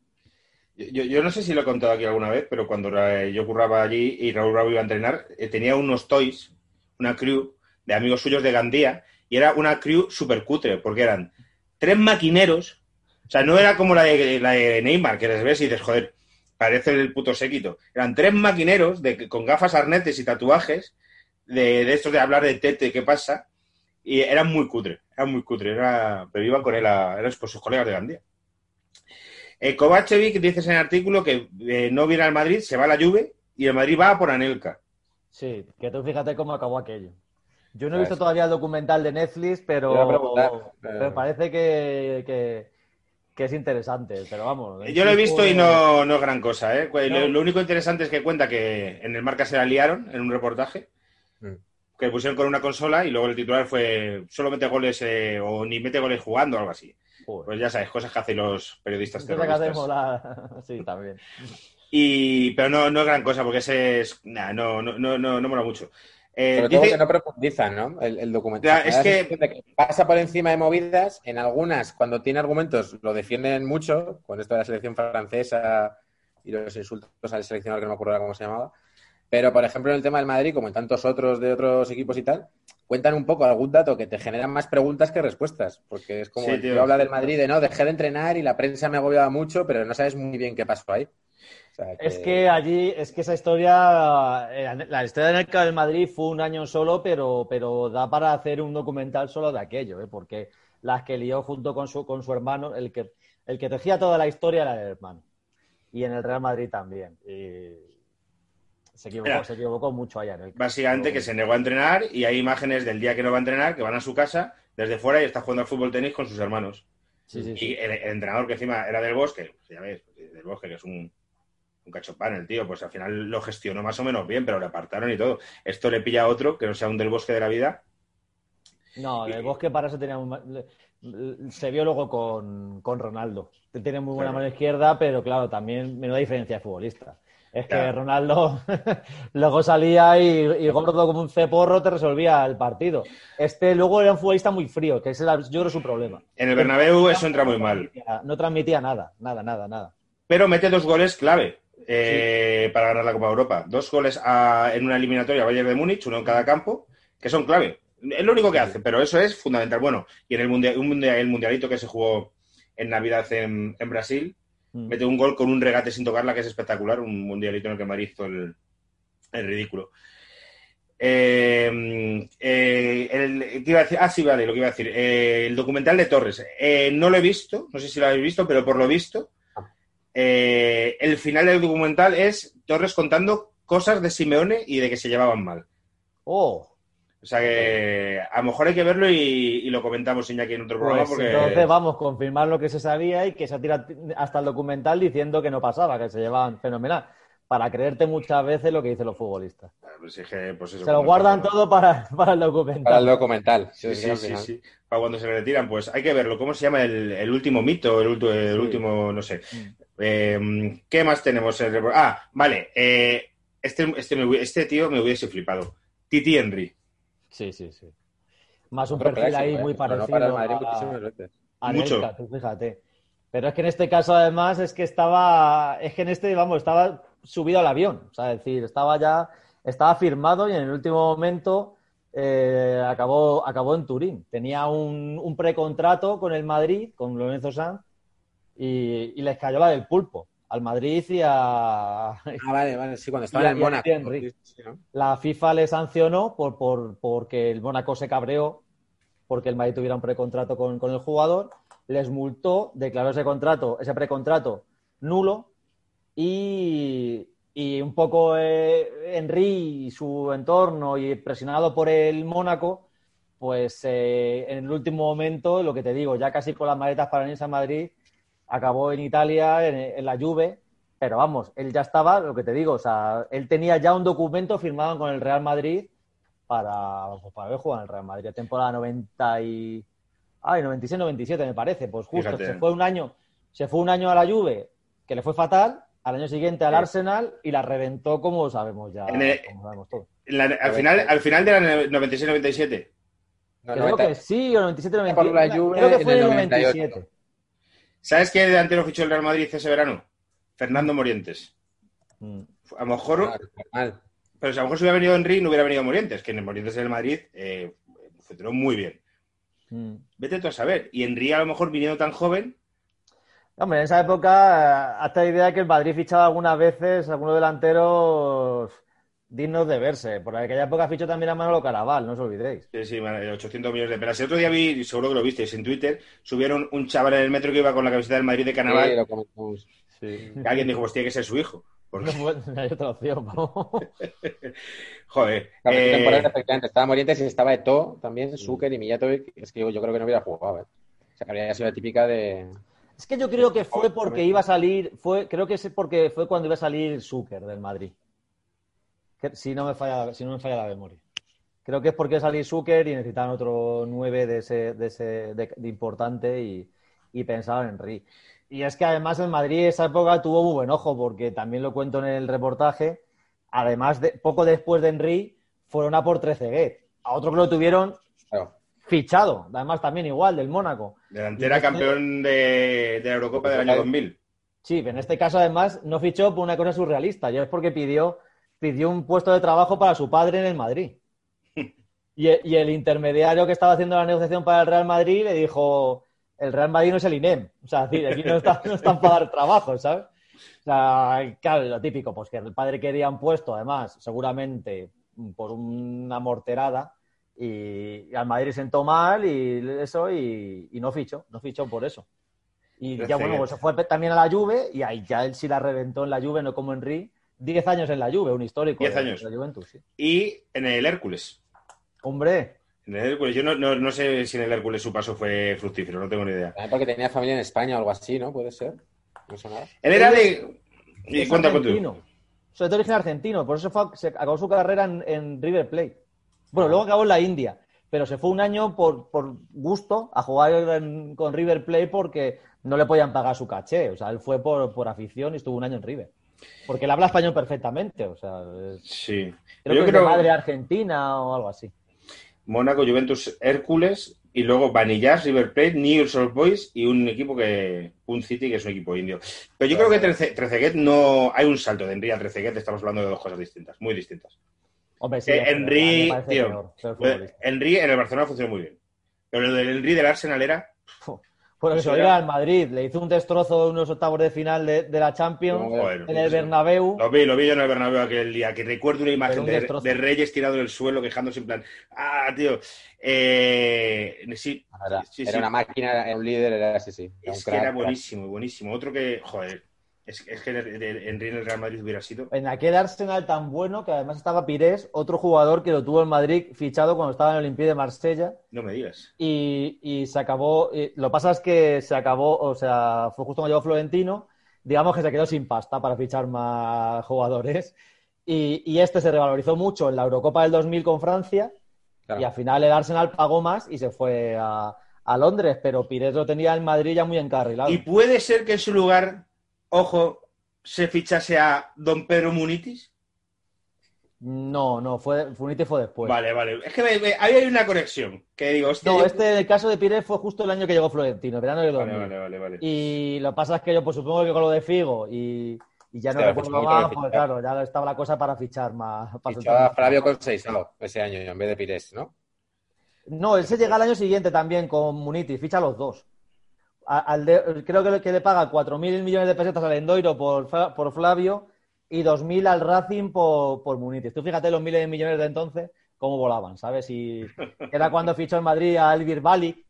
Yo, yo no sé si lo he contado aquí alguna vez, pero cuando yo curraba allí y Raúl Bravo iba a entrenar, eh, tenía unos toys, una crew de amigos suyos de Gandía, y era una crew súper cutre, porque eran tres maquineros, o sea, no era como la de, la de Neymar, que les ves y dices, joder, parece el puto séquito. Eran tres maquineros de, con gafas, arnetes y tatuajes de, de estos de hablar de tete, ¿qué pasa? Y eran muy cutre, eran muy cutre, era, pero iban con él, a, eran sus colegas de Gandía. Eh, Kovacevic dice en el artículo que eh, no viene al Madrid, se va a la Juve y el Madrid va a por Anelka. Sí, que tú fíjate cómo acabó aquello. Yo no he visto todavía el documental de Netflix, pero, pero parece que, que- que es interesante. Pero vamos. Yo lo he visto y no, no es gran cosa. ¿eh? Lo, No. lo único interesante es que cuenta que en el marca se la liaron en un reportaje. Que pusieron con una consola y luego el titular fue solo mete goles eh, o ni mete goles jugando o algo así. Joder. Pues ya sabes, cosas que hacen los periodistas terroristas. hacemos la- [laughs] Sí, también. Y, pero no, no es gran cosa porque ese es. nah, no, no, no, no, no mola mucho. Eh, Sobre todo dice- que no profundizan, ¿no? El, el documental. Es que- pasa por encima de movidas. En algunas, cuando tiene argumentos, lo defienden mucho, con esto de la selección francesa y los insultos al seleccionador, que no me acuerdo ahora cómo se llamaba. Pero, por ejemplo, en el tema del Madrid, como en tantos otros de otros equipos y tal, cuentan un poco algún dato que te generan más preguntas que respuestas. Porque es como Sí, tío habla del Madrid de no, dejé de entrenar y la prensa me agobiaba mucho, pero no sabes muy bien qué pasó ahí. O sea, Es que allí, es que esa historia, eh, la historia del del Madrid fue un año solo, pero, pero da para hacer un documental solo de aquello, ¿eh? porque las que lió junto con su, con su hermano, el que, el que tejía toda la historia era el hermano. Y en el Real Madrid también. Y se equivocó, Mira. se equivocó mucho allá en el Básicamente que se negó a entrenar y hay imágenes del día que no va a entrenar, que van a su casa desde fuera y está jugando al fútbol tenis con sus hermanos. Sí, sí, Y el, el entrenador que encima era del bosque, pues ya ves, del bosque, que es un, un cachopán el tío, pues al final lo gestionó más o menos bien, pero le apartaron y todo. Esto le pilla a otro que no sea un del bosque de la vida. No, el Bosque para eso tenía le- se vio luego con, con Ronaldo. Tiene muy buena Claro. mano izquierda, pero claro, también menuda diferencia de futbolista. Es que. Ronaldo [laughs] luego salía y, y gordo como un ceporro te resolvía el partido. Este luego era un futbolista muy frío, que ese era yo creo su problema. En el Bernabéu eso entra muy mal. No transmitía nada, nada, nada, nada. Pero mete dos goles clave eh, para ganar la Copa Europa. Dos goles a- en una eliminatoria a Bayern de Múnich, uno en cada campo, que son clave. Es lo único que hace, pero eso es fundamental. Bueno, y en el, mundial, un mundial- el mundialito que se jugó en Navidad en, en Brasil, Mm. mete un gol con un regate sin tocarla, que es espectacular. Un mundialito en el que Madrid hizo el, el ridículo. Eh, eh, el- ¿qué iba a decir? Ah, sí, vale, lo que iba a decir. Eh, el documental de Torres. Eh, no lo he visto, no sé si lo habéis visto, pero por lo visto, eh, el final del documental es Torres contando cosas de Simeone y de que se llevaban mal. Oh, O sea que a lo mejor hay que verlo y, y lo comentamos Iñaki en otro programa pues porque entonces vamos, confirmar lo que se sabía y que se ha tirado hasta el documental diciendo que no pasaba, que se llevaban fenomenal. Para creerte muchas veces lo que dicen los futbolistas. pues es que, pues eso, Se lo guardan todo para, para el documental. Para el documental. Sí, sí, sí. Para cuando se le retiran, pues hay que verlo. ¿Cómo se llama el, el último mito? El, ulti- el Sí. último, no sé. Mm. Eh, ¿Qué más tenemos? en el report- Ah, vale. eh, este, este, este tío me hubiese flipado. Titi Henry. Sí, sí, sí. Más un perfil ahí muy parecido para el Madrid a- muchísimas veces. a Mucho. Tú fíjate. Pero es que en este caso, además, es que estaba, es que en este, vamos, estaba subido al avión. O sea, es decir, estaba ya, estaba firmado y en el último momento eh, acabó, acabó en Turín. Tenía un, un precontrato con el Madrid, con Lorenzo Sanz, y, y les cayó la del pulpo al Madrid y a, [laughs] Ah, vale, vale, sí, cuando estaba en el Mónaco. La FIFA le sancionó por, por- porque el Mónaco se cabreó porque el Madrid tuviera un precontrato con, con el jugador, les multó, declaró ese contrato, ese precontrato nulo y, y un poco eh, Henry y su entorno y presionado por el Mónaco, pues eh, en el último momento, lo que te digo, ya casi con las maletas para irse a Madrid, acabó en Italia, en, en la Juve, pero vamos, él ya estaba, lo que te digo, o sea, él tenía ya un documento firmado con el Real Madrid para, pues, para haber jugado en el Real Madrid, temporada 90 y... Ay, 96-97 me parece, pues justo, Fíjate. se fue un año, se fue un año a la Juve, que le fue fatal, al año siguiente al Sí. Arsenal y la reventó como sabemos ya, En el- como sabemos todos. La- al, final, al final de la 96-97. No, Creo 90. que sí, o 97 Por la 97 Juve creo que en fue el el 98. 97. ¿Sabes qué delantero fichó el Real Madrid ese verano? Fernando Morientes. Mm. A lo mejor, normal. pero si a lo mejor si hubiera venido Henry no hubiera venido Morientes, que en el Morientes en el Madrid eh, funcionó muy bien. Mm. Vete tú a saber. Y Henry a lo mejor viniendo tan joven, Hombre, en esa época, eh, hasta la idea de que el Madrid fichaba algunas veces algunos delanteros dignos de verse. Por aquella época fichó también a Manolo Caraval, no os olvidéis. Sí, sí, man, 800 millones de pelas. El otro día vi, seguro que lo visteis en Twitter, subieron un chaval en el metro que iba con la camiseta del Madrid de Sí, Carnaval. lo comentamos. Sí. que alguien dijo, pues tiene que ser su hijo. Porque, No, hay otra opción, vamos. [laughs] joder. Claro, eh, temporada, efectivamente, estaba Morientes y estaba Eto'o también, Zucker y Mijatovic. Es que yo, yo creo que no hubiera jugado, ¿eh? O sea, que habría sido la típica de... Es que yo creo que fue porque iba a salir, fue, creo que es porque fue cuando iba a salir Zucker del Madrid. Si no me falla, si no me falla la memoria. Creo que es porque salir Zucker y necesitaban otro nueve de ese, de ese de, de importante y, y pensaban en Henry. Y es que además el Madrid esa época tuvo muy buen ojo, porque también lo cuento en el reportaje. Además, de, poco después de Henry, fueron a por Trezeguet. A otro que lo tuvieron Claro. fichado, además también igual, del Mónaco. delantera este- campeón de, de la Eurocopa del año 2000. Sí, pero en este caso además no fichó por una cosa surrealista, ya es porque pidió, pidió un puesto de trabajo para su padre en el Madrid. [laughs] Y, el intermediario que estaba haciendo la negociación para el Real Madrid le dijo, el Real Madrid no es el INEM, o sea, decir, aquí no, está- no están para dar trabajo, ¿sabes? O sea, claro, lo típico, pues que el padre quería un puesto, además, seguramente por una morterada, y, y al Madrid sentó mal y eso, y, y no fichó, no fichó por eso. Y ya bueno, pues se fue también a la Juve y ahí ya él sí la reventó en la Juve, no como Henry. Diez años en la Juve, un histórico. Diez de- años. de la Juventus, sí. Y en el Hércules. Hombre, En el Hércules. Yo no, no, no sé si en el Hércules su paso fue fructífero, no tengo ni idea. También porque tenía familia en España o algo así, ¿no? Puede ser. No sé nada. Él era de. Y es cuenta con tú. argentino. Sobre todo origen argentino, por eso fue, se acabó su carrera en, en River Plate. Bueno, luego acabó en la India, pero se fue un año por, por gusto a jugar en- con River Plate porque no le podían pagar su caché. O sea, él fue por, por afición y estuvo un año en River. Porque él habla español perfectamente. O sea, Sí. creo Yo que es de madre argentina o algo así. Mónaco, Juventus, Hércules y luego Vanillas, River Plate, New Old Boys y un equipo que. Un City que es un equipo indio. Pero yo creo que Trece- Trezeguet no. Hay un salto de Henry a Trezeguet, estamos hablando de dos cosas distintas, muy distintas. Hombre, sí, Eh, Henry, tío, peor. Henry en el Barcelona funcionó muy bien. Pero lo del Henry del Arsenal era. Porque se Eso lo era- diga al Madrid, le hizo un destrozo en unos octavos de final de, de la Champions en el. Bernabéu. Lo vi, lo vi yo en el Bernabéu aquel día, que recuerdo una imagen un de, de Reyes tirado en el suelo quejándose en plan, ah, tío, eh, sí, Era, sí, era sí. una máquina, era un líder, era así, sí. Era un es que era crack. buenísimo, buenísimo. Otro que, joder, es, es que el- el- Henry en el Real Madrid hubiera sido. En aquel Arsenal tan bueno que además estaba Pires, otro jugador que lo tuvo el Madrid fichado cuando estaba en el Olympique de Marsella No me digas. y, y se acabó. y lo que pasa es que se acabó, o sea, fue justo cuando llegó Florentino, digamos que se quedó sin pasta para fichar más jugadores y, y este se revalorizó mucho en la Eurocopa del 2000 con Francia Claro. y al final el Arsenal pagó más y se fue a, a Londres, pero Pires lo tenía en Madrid ya muy encarrilado. Y puede ser que en su lugar, ojo, se fichase a Don Pedro Munitis. No, no, fue, Funite fue después. Vale, vale. Es que me- me- ahí hay una conexión. Que digo, hostia, No, yo- este, el caso de Pires fue justo el año que llegó Florentino, verano del 2000. Vale, vale, vale, vale. Y lo que pasa es que yo, pues supongo que con lo de Figo y, y ya no recuerdo pues, más, pues fichar. claro, ya estaba la cosa para fichar más. para Fichó a. Flavio ese año en vez de Pires, ¿no? No, él se llega al año siguiente también con Munitis, ficha a los dos. A- al de- creo que le, que le paga 4.000 millones de pesetas al Endoiro por, por Flavio y 2.000 al Racing por, por Munitis. Tú fíjate los miles de millones de entonces, cómo volaban, ¿sabes? Y [laughs] era cuando fichó en Madrid a Elvir Balic,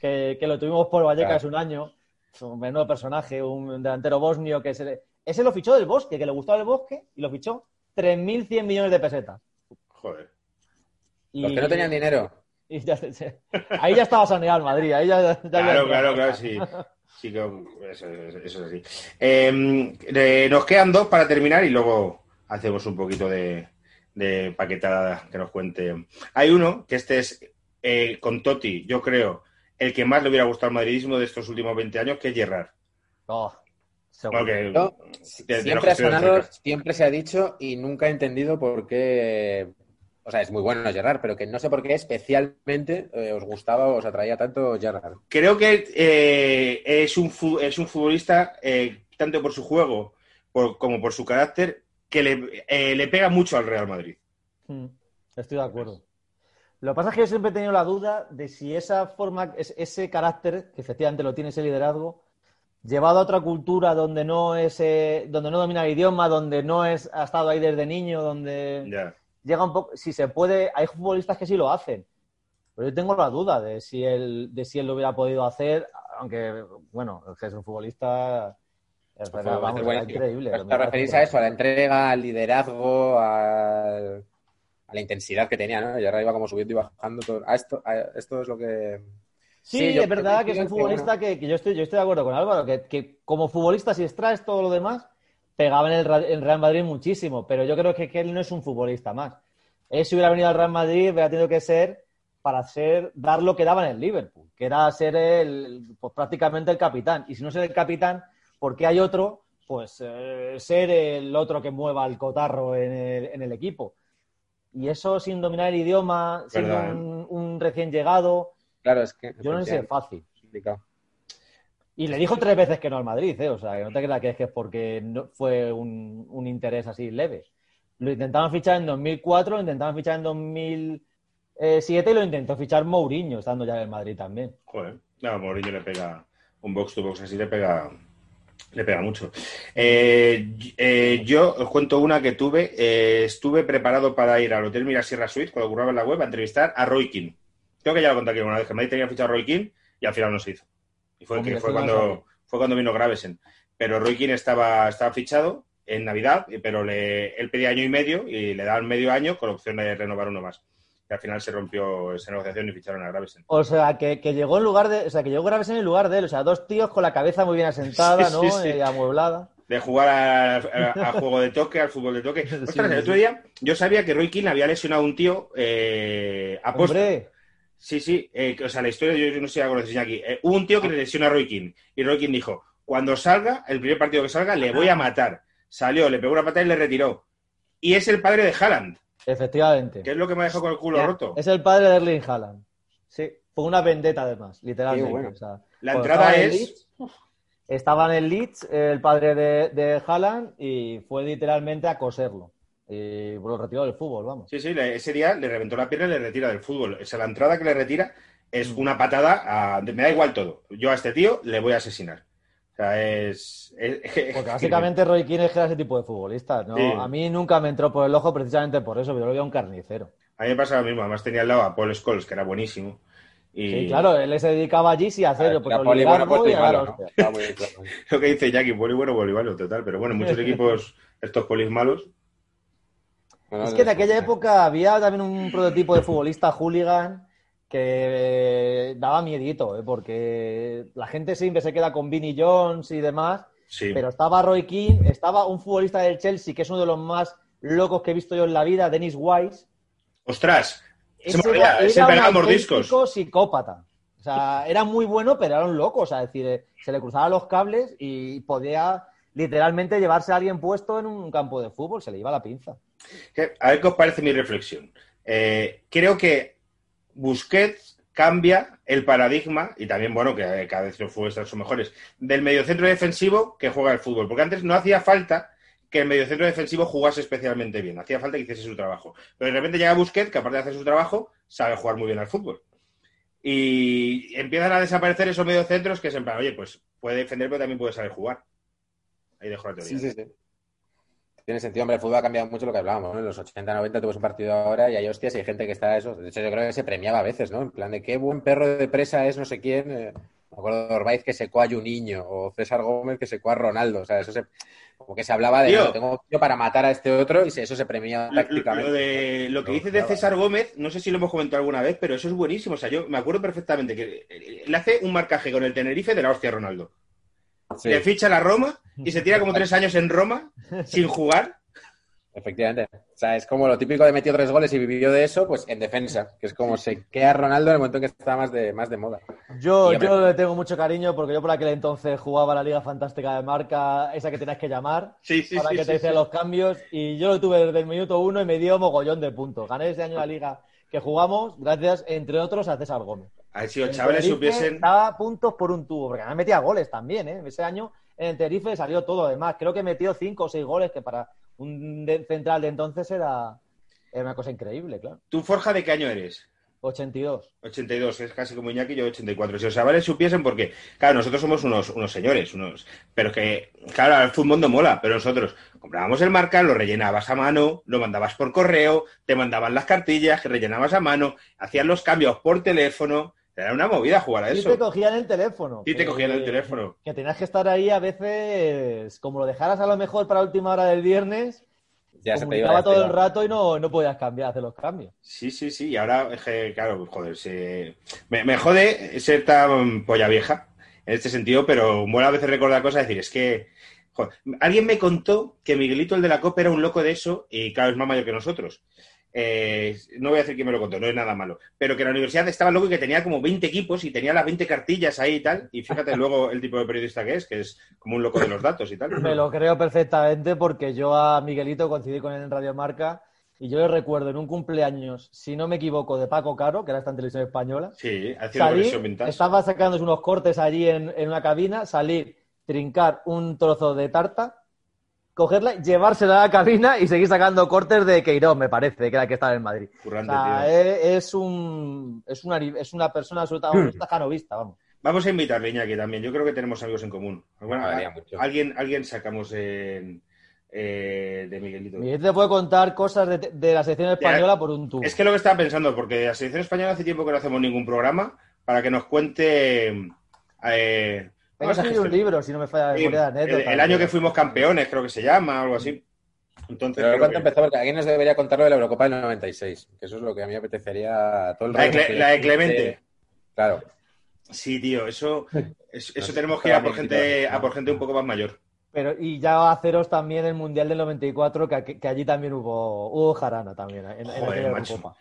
que, que lo tuvimos por Vallecas Claro. un año. Un menudo personaje, un delantero bosnio que se le- ese lo fichó del Bosque, que le gustaba el Bosque y lo fichó 3.100 millones de pesetas. Joder. Y, Los que no tenían dinero. [laughs] y ya se- se- ahí ya estaba saneado el Madrid, ahí ya, Claro, claro, claro, sí. Sí, que eso, eso- eso es así. Eh, eh, nos quedan dos para terminar y luego hacemos un poquito de, de paquetada que nos cuente. Hay uno que este es eh, con Totti, yo creo, el que más le hubiera gustado al madridismo de estos últimos 20 años, que es Gerrard. Oh. Porque- de- siempre ha sonado, siempre se ha dicho y nunca he entendido por qué. O sea, es muy bueno Gerard, pero que no sé por qué especialmente eh, os gustaba o os atraía tanto Gerard. Creo que eh, es, un, es un futbolista, eh, tanto por su juego por- como por su carácter, que le, eh, le pega mucho al Real Madrid. Mm, Estoy de acuerdo. Lo que pasa es que yo siempre he tenido la duda de si esa forma, es- ese carácter, que efectivamente lo tiene ese liderazgo, llevado a otra cultura donde no es, eh, donde no domina el idioma, donde no es, ha estado ahí desde niño, donde Ya. Llega un poco, si se puede, hay futbolistas que sí lo hacen. Pero yo tengo la duda de si él, de si él lo hubiera podido hacer, aunque, bueno, es que es un futbolista es verdad, vamos, era increíble. Mira- referirse a eso, a la entrega, al liderazgo, al- a la intensidad que tenía, ¿no? Y ahora iba como subiendo y bajando. Todo. A esto, a esto es lo que. Sí, es verdad que es un futbolista que, que yo, estoy, yo estoy de acuerdo con Álvaro, que, que como futbolista, si extraes todo lo demás, pegaba en el en Real Madrid muchísimo, pero yo creo que, que él no es un futbolista más. Él si hubiera venido al Real Madrid, hubiera tenido que ser para ser, dar lo que daba en el Liverpool, que era ser el, pues, prácticamente el capitán. Y si no ser el capitán, porque hay otro, pues eh, ser el otro que mueva el cotarro en el, en el equipo. Y eso sin dominar el idioma, siendo ¿eh? un, un recién llegado, Claro, es que. yo no sé si es fácil. complicado. Y le dijo tres veces que no al Madrid, ¿eh? O sea, que no te creas que es que es porque no fue un, interés así leve. Lo intentaban fichar en 2004, lo intentaban fichar en 2007 y lo intentó fichar Mourinho, estando ya en el Madrid también. Joder. No, Mourinho le pega un box to box así, le pega, le pega mucho. Eh, eh, yo os cuento una que tuve. eh, estuve preparado para ir al Hotel Mirasierra Suite, cuando curraba en la web, a entrevistar a Roy King. Creo que ya lo conté aquí una vez, que Madrid tenía fichado a Roy King y al final no se hizo. Y fue, que fue, cuando, fue cuando vino Gravesen. Pero Roy King estaba, estaba fichado en Navidad, pero le, él pedía año y medio y le daban medio año con opción de renovar uno más. Y al final se rompió esa negociación y ficharon a Gravesen. O sea, que, que llegó en lugar de, o sea, que llegó Gravesen en lugar de él. O sea, dos tíos con la cabeza muy bien asentada, [laughs] Sí, ¿no? sí, sí. Eh, amueblada. de jugar a, a- a juego de toque, al fútbol de toque. [laughs] Ostras, el otro día yo sabía que Roy Keane había lesionado a un tío eh, a posta. Hombre, Sí, sí, eh, o sea, la historia yo, yo no sé si la conoces aquí. Eh, hubo un tío que le lesiona a Roy Keane y Roy Keane dijo, cuando salga, el primer partido que salga, le voy a matar. Salió, le pegó una patada y le retiró. Y es el padre de Haaland, efectivamente. que es lo que me dejado con el culo Ya, roto. Es el padre de Erling Haaland. Sí, fue una vendetta además, literalmente. Bueno. O sea, La entrada en es... Leeds, Estaba en el Leeds, el padre de, de Haaland, y fue literalmente a coserlo. Y lo retiró del fútbol, vamos. Sí, sí, le- ese día le reventó la pierna y le retira del fútbol. O sea, la entrada que le retira es una patada a... Me da igual todo. Yo a este tío le voy a asesinar. O sea, es... es- [laughs] Porque básicamente Roy Keane es que era ese tipo de futbolista. ¿no? Sí. A mí nunca me entró por el ojo precisamente por eso, pero yo lo veía un carnicero. A mí me pasa lo mismo. Además tenía al lado a Paul Scholes, que era buenísimo. Y Sí, claro, él se dedicaba allí sí a hacer Era pues, poli bueno, y malo, ¿no? lo que dice Jackie, poli bueno, poli malo, total. Pero bueno, muchos [laughs] equipos, estos polis malos... Bueno, Es que en aquella época había también un prototipo de futbolista hooligan que daba miedito, ¿eh? porque la gente siempre se queda con Vinnie Jones y demás, Sí. pero estaba Roy Keane, estaba un futbolista del Chelsea que es uno de los más locos que he visto yo en la vida, Dennis Wise. ¡Ostras! Se Ese olvidaba, era ese un pegaba mordiscos. psicópata. O sea, era muy bueno, pero era un loco. O sea, es decir, eh, se le cruzaban los cables y podía literalmente llevarse a alguien puesto en un campo de fútbol, se le iba la pinza. A ver qué os parece mi reflexión. Eh, creo que Busquets cambia el paradigma, y también, bueno, que eh, cada vez los futbolistas son mejores, del mediocentro defensivo que juega el fútbol. Porque antes no hacía falta que el mediocentro defensivo jugase especialmente bien. Hacía falta que hiciese su trabajo. Pero de repente llega Busquets, que aparte de hacer su trabajo, sabe jugar muy bien al fútbol. Y empiezan a desaparecer esos mediocentros que plan, oye, pues puede defender, pero también puede saber jugar. Ahí dejo la teoría. Sí, sí, sí. Tiene sentido, hombre, el fútbol ha cambiado mucho lo que hablábamos, ¿no? En los 80, 90 tuvo un partido ahora y hay hostias y hay gente que está eso. De hecho, yo creo que se premiaba a veces, ¿no? En plan de qué buen perro de presa es no sé quién. eh, me acuerdo de Orbaiz que secó a Juninho o César Gómez que secó a Ronaldo. O sea, eso se... Como que se hablaba de, Tío. tengo tío para matar a este otro y se- eso se premiaba tácticamente. lo de, lo que dices de. César Gómez, no sé si lo hemos comentado alguna vez, pero eso es buenísimo. O sea, yo me acuerdo perfectamente que eh, le hace un marcaje con el Tenerife de la hostia a Ronaldo. Sí, Le ficha a la Roma y se tira como tres años en Roma sin jugar. efectivamente. O sea, es como lo típico de metió tres goles y vivió de eso, pues en defensa, que es como se queda Ronaldo en el momento en que está más de, más de moda. Yo, yo le tengo mucho cariño porque yo por aquel entonces jugaba la Liga Fantástica de Marca, esa que tenías que llamar Sí, sí, para sí. que sí, te hiciera sí. los cambios y yo lo tuve desde el minuto uno y me dio mogollón de puntos. Gané ese año la Liga que jugamos gracias, entre otros, a César Gómez. A ver si los chavales supiesen. Daba puntos por un tubo, porque además metía goles también, ¿eh? Ese año en el Tenerife salió todo, además. Creo que metió cinco o seis goles, que para un central de entonces era, era una cosa increíble, claro. ¿Tú, Forja, de qué año eres? 82. 82, es casi como Iñaki, yo 84. Si os chavales supiesen, porque, claro, nosotros somos unos, unos señores, unos, pero que, claro, el fútbol no mola, pero nosotros comprábamos el marca, lo rellenabas a mano, lo mandabas por correo, te mandaban las cartillas, que rellenabas a mano, hacían los cambios por teléfono, era una movida jugar a Y eso. te cogían el teléfono. Sí, te cogían el teléfono. Que tenías que estar ahí a veces, como lo dejaras a lo mejor para última hora del viernes, Ya se te iba todo el rato y no, no podías cambiar, hacer los cambios. Sí, sí, sí, y ahora, claro, joder, se... me, me jode ser tan polla vieja en este sentido, pero mola a veces recordar cosas, decir, es que, joder, alguien me contó que Miguelito, el de la Copa, era un loco de eso, y claro, es más mayor que nosotros. Eh, no voy a decir quién me lo contó, no es nada malo, pero que la universidad estaba loco y que tenía como 20 equipos y tenía las 20 cartillas ahí y tal, y fíjate [laughs] luego el tipo de periodista que es, que es como un loco de los datos y tal. Me lo creo perfectamente porque yo a Miguelito coincidí con él en Radio Marca y yo le recuerdo en un cumpleaños, si no me equivoco, de Paco Caro, que era esta en televisión española, Sí, haciendo vintage. estaba sacándose unos cortes allí en, en una cabina, salir, trincar un trozo de tarta, cogerla, llevársela a la cabina y seguir sacando cortes de Queiroz, me parece, que era el que estaba en Madrid. O Currante, sea, tío. es, es un, es, una, es una persona absolutamente canovista, vamos. Vamos a invitarle, Iñaki, también. Yo creo que tenemos amigos en común. Bueno, Molaría a- mucho. alguien, alguien sacamos en- eh, de Miguelito. Miguel te puede contar cosas de, de la sección española por un tubo. Es que lo que estaba pensando, porque de la selección española hace tiempo que no hacemos ningún programa para que nos cuente. Eh, Tengo escribir un libro, si no me falla la Sí, memoria de el, año que fuimos campeones, creo que se llama, algo así. Entonces, Pero cuánto que- empezó, porque alguien nos debería contar lo de la Eurocopa del 96, que eso es lo que a mí me apetecería todo el la, de rato la de Clemente. Claro. Sí, tío, eso, es- eso tenemos que ir a por gente, a por gente un poco más mayor. Pero, y ya haceros también el Mundial del 94, que, que allí también hubo, hubo jarana también. En, en Joder, aquella macho.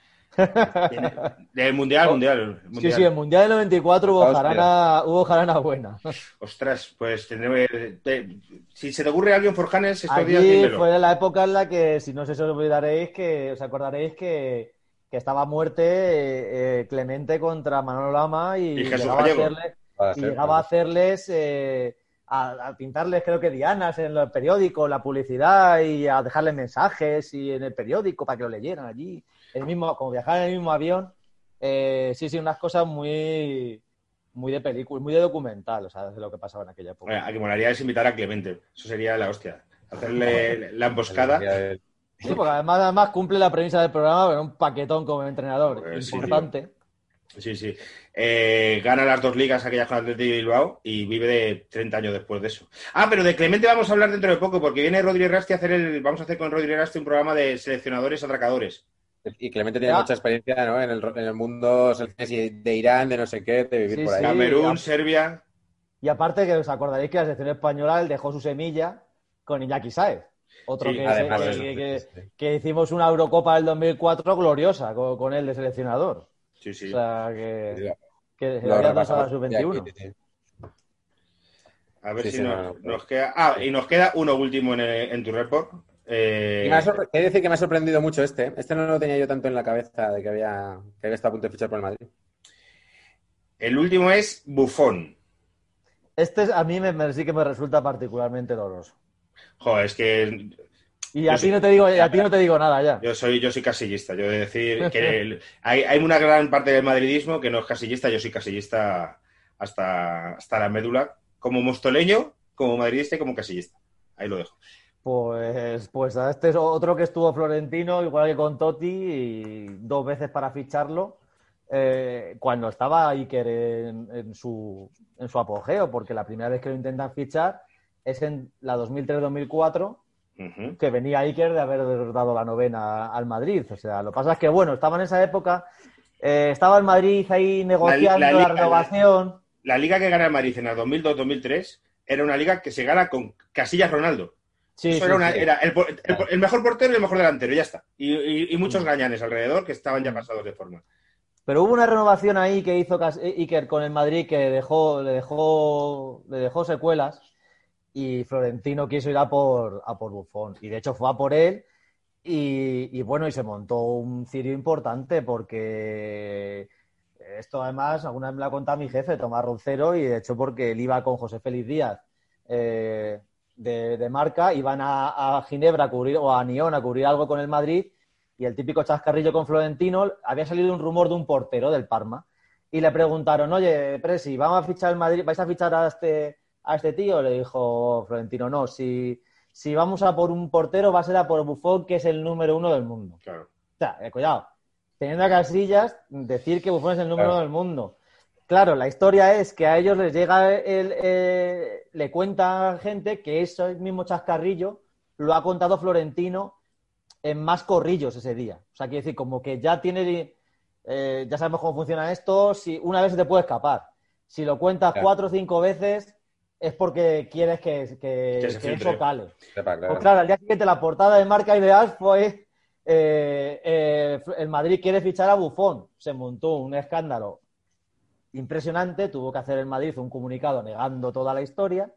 Del mundial, al mundial. el Sí, mundial. sí, el Mundial del 94 hubo jarana, hubo jarana buena. Ostras, pues tendré, te- si se te ocurre alguien Forjanes estos días, Allí dímelo. fue la época en la que, si no sé si os olvidaréis, que os acordaréis que, que estaba a muerte eh, eh, Clemente contra Manolo Lama y, llegaba, a hacerle- Para y hacer- llegaba a hacerles, eh, a, a pintarles creo que dianas en los periódicos, la publicidad y a dejarles mensajes y en el periódico para que lo leyeran allí. El mismo, como viajar en el mismo avión. Eh, sí, sí, unas cosas muy, muy de película, muy de documental, o sea, de lo que pasaba en aquella época. Bueno, a que molaría es invitar a Clemente. Eso sería la hostia. Hacerle la emboscada. Sí, porque además, además cumple la premisa del programa, pero un paquetón como entrenador Pues importante. Sí, sí. Eh, gana las dos ligas aquellas con Atlético y Bilbao y vive de 30 años después de eso. Ah, pero de Clemente vamos a hablar dentro de poco porque viene Rodri Rasti a hacer el... Vamos a hacer con Rodri Rasti un programa de seleccionadores atracadores. Y Clemente tiene mucha experiencia ¿no? en, el, en el mundo de Irán, de no sé qué, de vivir Sí, por ahí. sí. Camerún, Serbia... Y aparte que os acordaréis que la selección española él dejó su semilla con Iñaki Saez. Otro Sí, que, además que- de eso, que- que- sí, sí. que hicimos una Eurocopa del 2004 gloriosa con, con él de seleccionador. Sí, sí. O sea, que, que se Lo había pasado a aquí, sub-21. sí, sí. A ver Sí, si sí, nos, no, no. nos queda... Ah, y nos queda uno último en, el- en tu report. Eh, Y me ha sorpre- He de decir que me ha sorprendido mucho este. Este no lo tenía yo tanto en la cabeza de que había, que había estado a punto de fichar por el Madrid. El último es Bufón. Este es- a mí me, me- sí que me resulta particularmente doloroso. Joder, es que Y a ti no te digo, a ti no te digo nada ya. yo soy, yo soy casillista. Yo de decir [laughs] que el- hay, hay una gran parte del madridismo que no es casillista. Yo soy casillista hasta, hasta la médula. Como mostoleño, como madridista y como casillista. Ahí lo dejo. Pues, pues este es otro que estuvo Florentino, igual que con Totti, y dos veces para ficharlo, eh, cuando estaba Iker en, en su, en su apogeo, porque la primera vez que lo intentan fichar es en la 2003-2004, Que venía Iker de haber dado la novena al Madrid. O sea, lo que pasa es que, bueno, estaba en esa época, eh, estaba el Madrid ahí negociando la la, liga- renovación. La liga que gana el Madrid en la 2002-2003 era una liga que se gana con Casillas Ronaldo. Sí, Eso sí, era, una- sí. era el, el- el mejor portero y el mejor delantero, ya está. Y, y- y muchos Mm. gañanes alrededor que estaban ya pasados de forma. Pero hubo una renovación ahí que hizo Iker con el Madrid que dejó, le dejó, le dejó secuelas y Florentino quiso ir a por, a por Buffon. Y de hecho fue a por él y, y bueno, y se montó un cirio importante porque esto además, alguna vez me lo ha contado mi jefe, Tomás Roncero, y de hecho porque él iba con José Félix Díaz eh, de, de marca, iban a, a Ginebra a cubrir, o a Nión a cubrir algo con el Madrid y el típico chascarrillo con Florentino, había salido un rumor de un portero del Parma y le preguntaron, oye, Presi, ¿vamos a fichar el Madrid? ¿Vais a fichar a este, a este tío? Le dijo Florentino, no, si, si vamos a por un portero va a ser a por Buffon, que es el número uno del mundo. Claro. O sea, eh, cuidado, teniendo a Casillas, decir que Buffon es el número Claro. uno del mundo. Claro, la historia es que a ellos les llega el, eh, le cuenta gente que ese mismo chascarrillo lo ha contado Florentino en más corrillos ese día. O sea, quiere decir, como que ya tiene, eh, ya sabemos cómo funciona esto, si una vez se te puede escapar. Si lo cuentas Claro. cuatro o cinco veces es porque quieres que, que, Que se que filtre. eso cale. Sepa, claro. Pues claro, al día siguiente la portada de marca ideal fue eh, eh, el Madrid quiere fichar a Bufón. Se montó un escándalo impresionante, tuvo que hacer el Madrid un comunicado negando toda la historia,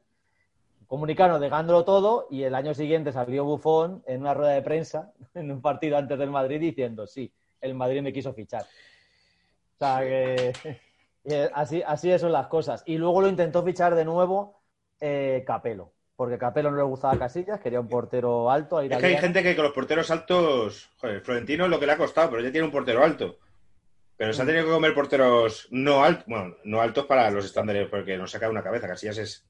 un comunicado negándolo todo y el año siguiente salió Bufón en una rueda de prensa [laughs] en un partido antes del Madrid diciendo sí, el Madrid me quiso fichar. O sea [laughs] que así, así son las cosas. Y luego lo intentó fichar de nuevo eh, Capelo, porque Capelo no le gustaba Casillas, quería un portero alto. Es que hay gente que con los porteros altos, joder, Florentino es lo que le ha costado, pero ya tiene un portero alto. Pero Mm. se ha tenido que comer porteros no altos, bueno, no altos para los estándares, porque nos saca una cabeza. Casillas es,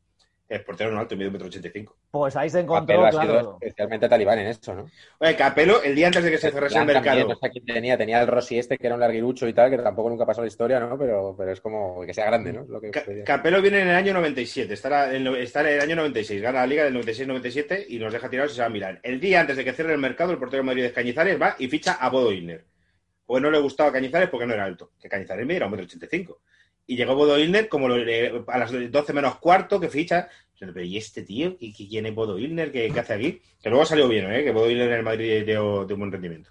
es portero no alto, mide un metro ochenta y cinco. Pues ahí se encontró, Capello ha sido claro. especialmente talibán en eso, ¿no? Oye, Capelo, el día antes de que se cerrase el también, mercado, no sé quién tenía, tenía el Rossi este, que era un larguirucho y tal, que tampoco nunca pasó la historia, ¿no? Pero, pero es como que sea grande, ¿no? Lo que Ca-. Capelo viene en el año 97, estará en, está en el año 96, gana la liga del 96-97 y nos deja tirados y se va a Milán. El día antes de que cierre el mercado, el portero de Madrid de Cañizares va y ficha a Bodo Illner. Pues no le gustaba Cañizares porque no era alto, que Cañizares medía un metro ochenta y cinco. Y llegó Bodo Illner como lo- a las 12 menos cuarto que ficha. Pero, ¿y este tío? ¿Qui- qui- ¿Quién es Bodo Illner? ¿Qué, qué hace aquí? Que luego salió bien, ¿eh? Que Bodo Illner en el Madrid dio, dio un buen rendimiento.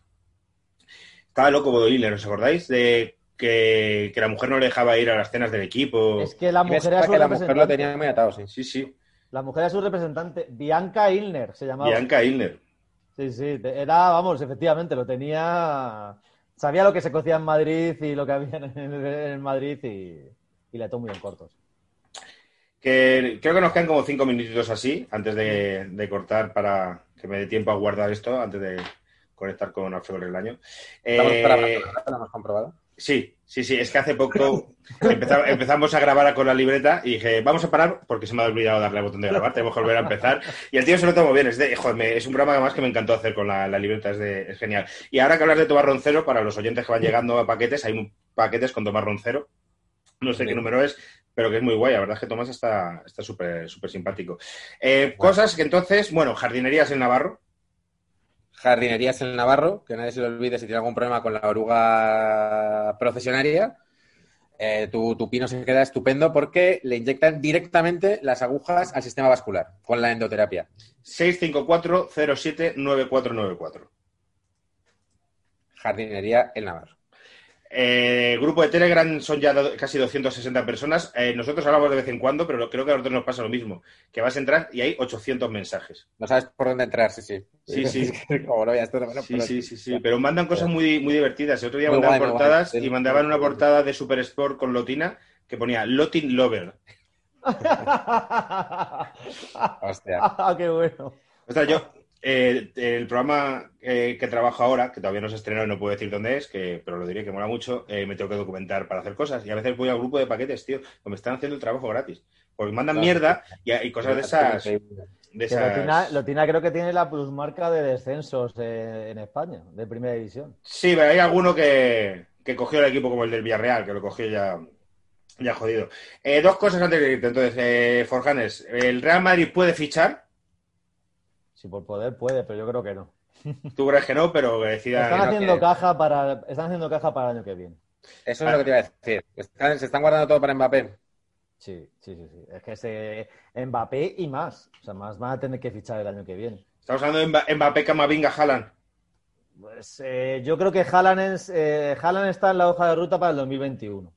Estaba loco Bodo Illner, ¿os acordáis? De que, que la mujer no le dejaba ir a las cenas del equipo. Es que la mujer era su que la mujer lo representante. tenía muy atado, sí. Sí, sí. La mujer era su representante. Bianca Ilner se llamaba. Bianca Illner. Sí, sí. Era, vamos, efectivamente, lo tenía. Sabía lo que se cocía en Madrid y lo que había en, el- en Madrid y, y le tomó muy en cortos. Que creo que nos quedan como cinco minutitos así, antes de, de cortar para que me dé tiempo a guardar esto, antes de conectar con Alfredo Relaño. Estamos Eh, grabando, ¿no? ¿Lo hemos comprobado? Sí, sí, sí, es que hace poco empeza- empezamos a grabar con la libreta y dije, vamos a parar porque se me ha olvidado darle al botón de grabar, tenemos que volver a empezar. Y el tío se lo tomó bien, es, de, joder, me- es un programa además que me encantó hacer con la, la libreta, es, de, es genial. Y ahora que hablas de Tomás Roncero, para los oyentes que van llegando a paquetes, hay un- paquetes con Tomás Roncero, no sé qué número es, pero que es muy guay. La verdad es que Tomás está está súper súper simpático. Eh, Cosas que entonces, bueno, jardinerías en Navarro. Jardinerías en Navarro, que nadie se lo olvide si tiene algún problema con la oruga procesionaria. eh, tu, tu pino se queda estupendo porque le inyectan directamente las agujas al sistema vascular con la endoterapia. 654-07-9494. Jardinería en Navarro. Eh, grupo de Telegram son ya do- casi 260 personas. Eh, nosotros hablamos de vez en cuando, pero creo que a nosotros nos pasa lo mismo. Que vas a entrar y hay 800 mensajes. No sabes por dónde entrar, sí, sí. Sí, sí. [laughs] Como no veas todo, bueno, Sí, pero- sí, sí, sí. Pero mandan cosas muy, muy divertidas. El otro día Muy mandaban guay, portadas guay. y mandaban una portada de Super Sport con Lotina que ponía Lotin Lover. [laughs] [laughs] Hostia. Ah, ¡Qué bueno! O sea, yo, eh, el programa eh, que trabajo ahora, que todavía no se estrenó y no puedo decir dónde es, que, pero lo diré que mola mucho, eh, me tengo que documentar para hacer cosas. Y a veces voy al grupo de paquetes, tío, que me están haciendo el trabajo gratis. Porque mandan Claro. mierda y, y cosas de esas. De esas... Lotina, Lotina creo que tiene la plusmarca de descensos en España, de primera división. Sí, pero hay alguno que, que cogió el equipo como el del Villarreal, que lo cogió ya, ya jodido. Eh, dos cosas antes de irte. Entonces, eh, Forjanes, ¿el Real Madrid puede fichar? Si por poder puede, pero yo creo que no. [laughs] Tú crees que no, pero que decida... Están no haciendo caja para, están haciendo caja para el año que viene. Eso es lo que te iba a decir. Están- se están guardando todo para Mbappé. Sí, sí, sí, sí. Es que se Mbappé y más. O sea, más van a tener que fichar el año que viene. Estamos hablando de Mba- Mbappé, Camavinga, Haaland. Pues eh, yo creo que Haaland, es, eh, Haaland está en la hoja de ruta para el 2021,